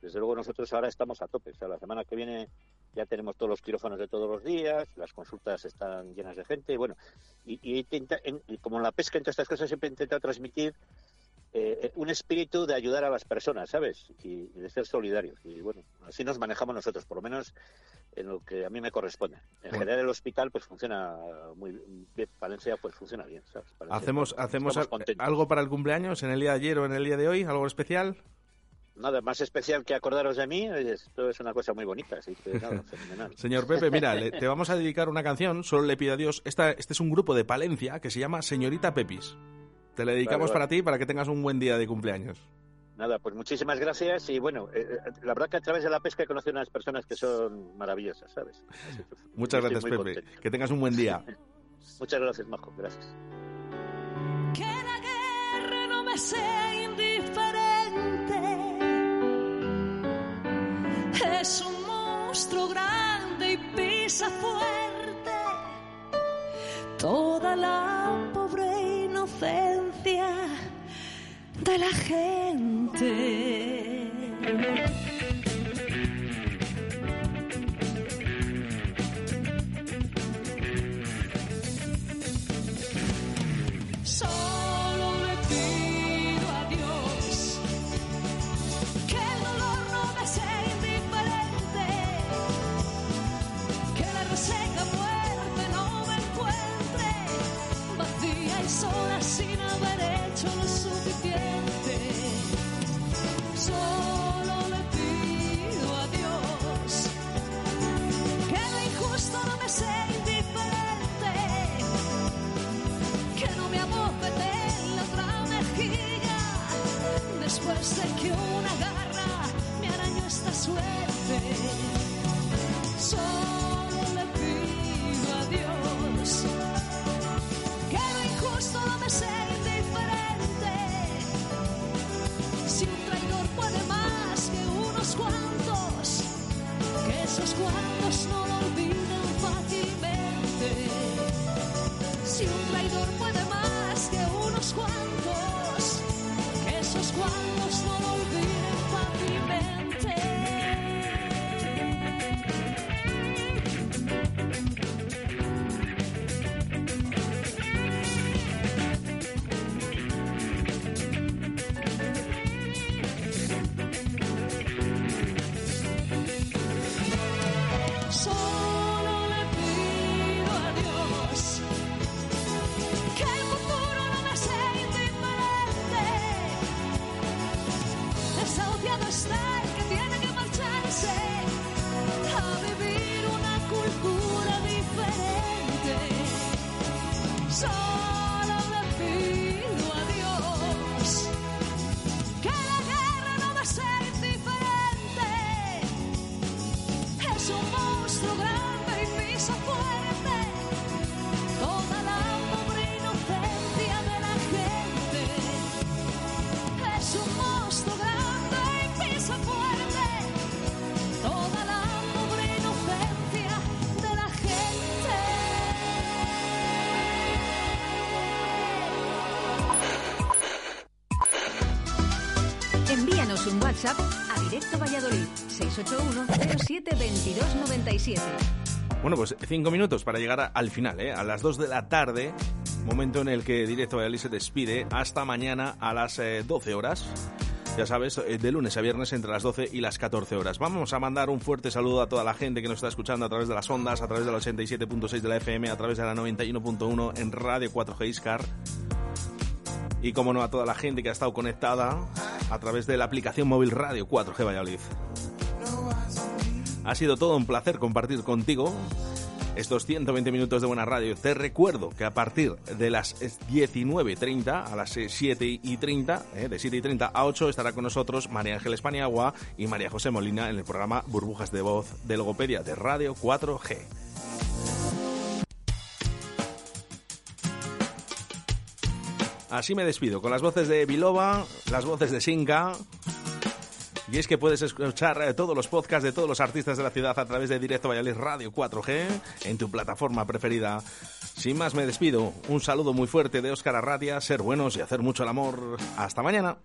desde luego nosotros ahora estamos a tope, o sea, la semana que viene ya tenemos todos los quirófanos de todos los días, las consultas están llenas de gente, bueno, y, y intenta- en- y como en la pesca, entre estas cosas, siempre he intentado transmitir eh, un espíritu de ayudar a las personas, ¿sabes? Y, y de ser solidarios. Y bueno, así nos manejamos nosotros, por lo menos en lo que a mí me corresponde. En Bueno. general el hospital pues funciona muy bien, Valencia pues funciona bien, ¿sabes? ¿Hacemos, hacemos algo para el cumpleaños en el día de ayer o en el día de hoy? ¿Algo especial? Nada más especial que acordaros de mí, esto es una cosa muy bonita, así que nada, fenomenal. Señor Pepe, mira, le- te vamos a dedicar una canción, solo le pido a Dios. Esta, este es un grupo de Palencia que se llama Señorita Pepis. Te la dedicamos Vale, vale. para ti para que tengas un buen día de cumpleaños. Nada, pues muchísimas gracias y bueno, eh, eh, la verdad que a través de la pesca he conocido unas personas que son maravillosas, ¿sabes? Así Muchas gracias, Pepe. contento. Que tengas un buen día. Muchas gracias, Majo, gracias. Que la guerra no me sea indiferente. Es un monstruo grande y pisa fuerte toda la pobre inocencia de la gente. Solo le pido a Dios que el dolor no me sea indiferente, que la reseca muerte no me encuentre vacía y sola sin haber hecho lo suficiente. 07 22 97. Bueno, pues cinco minutos para llegar al final, ¿eh? a las 2 de la tarde, momento en el que Directo Valladolid se despide hasta mañana a las eh, 12 horas. Ya sabes, eh, de lunes a viernes entre las 12 y las 14 horas. Vamos a mandar un fuerte saludo a toda la gente que nos está escuchando a través de las ondas, a través de la 87.6 de la FM, a través de la 91.1 en Radio 4G Iscar. Y como no, a toda la gente que ha estado conectada a través de la aplicación móvil Radio 4G Valladolid. Ha sido todo un placer compartir contigo estos 120 minutos de buena radio. Te recuerdo que a partir de las 19.30 a las 7.30, eh, de 7.30 a 8, estará con nosotros María Ángeles Paniagua y María José Molina en el programa Burbujas de Voz de Logopedia de Radio 4G. Así me despido, con las voces de Biloba, las voces de Sinka. Y es que puedes escuchar eh, todos los podcasts de todos los artistas de la ciudad a través de Directo Valladolid Radio 4G en tu plataforma preferida. Sin más me despido. Un saludo muy fuerte de Óscar Arratia, ser buenos y hacer mucho el amor. Hasta mañana.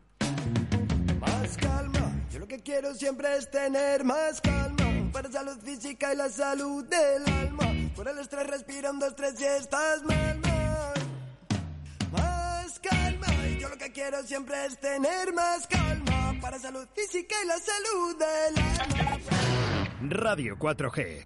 Más calma, yo lo que quiero siempre es tener más calma Para salud física y la salud del alma Por el estrés respira un, dos, tres y estás mal, mal yo lo que quiero siempre es tener más calma para salud física y la salud del alma. Radio 4G.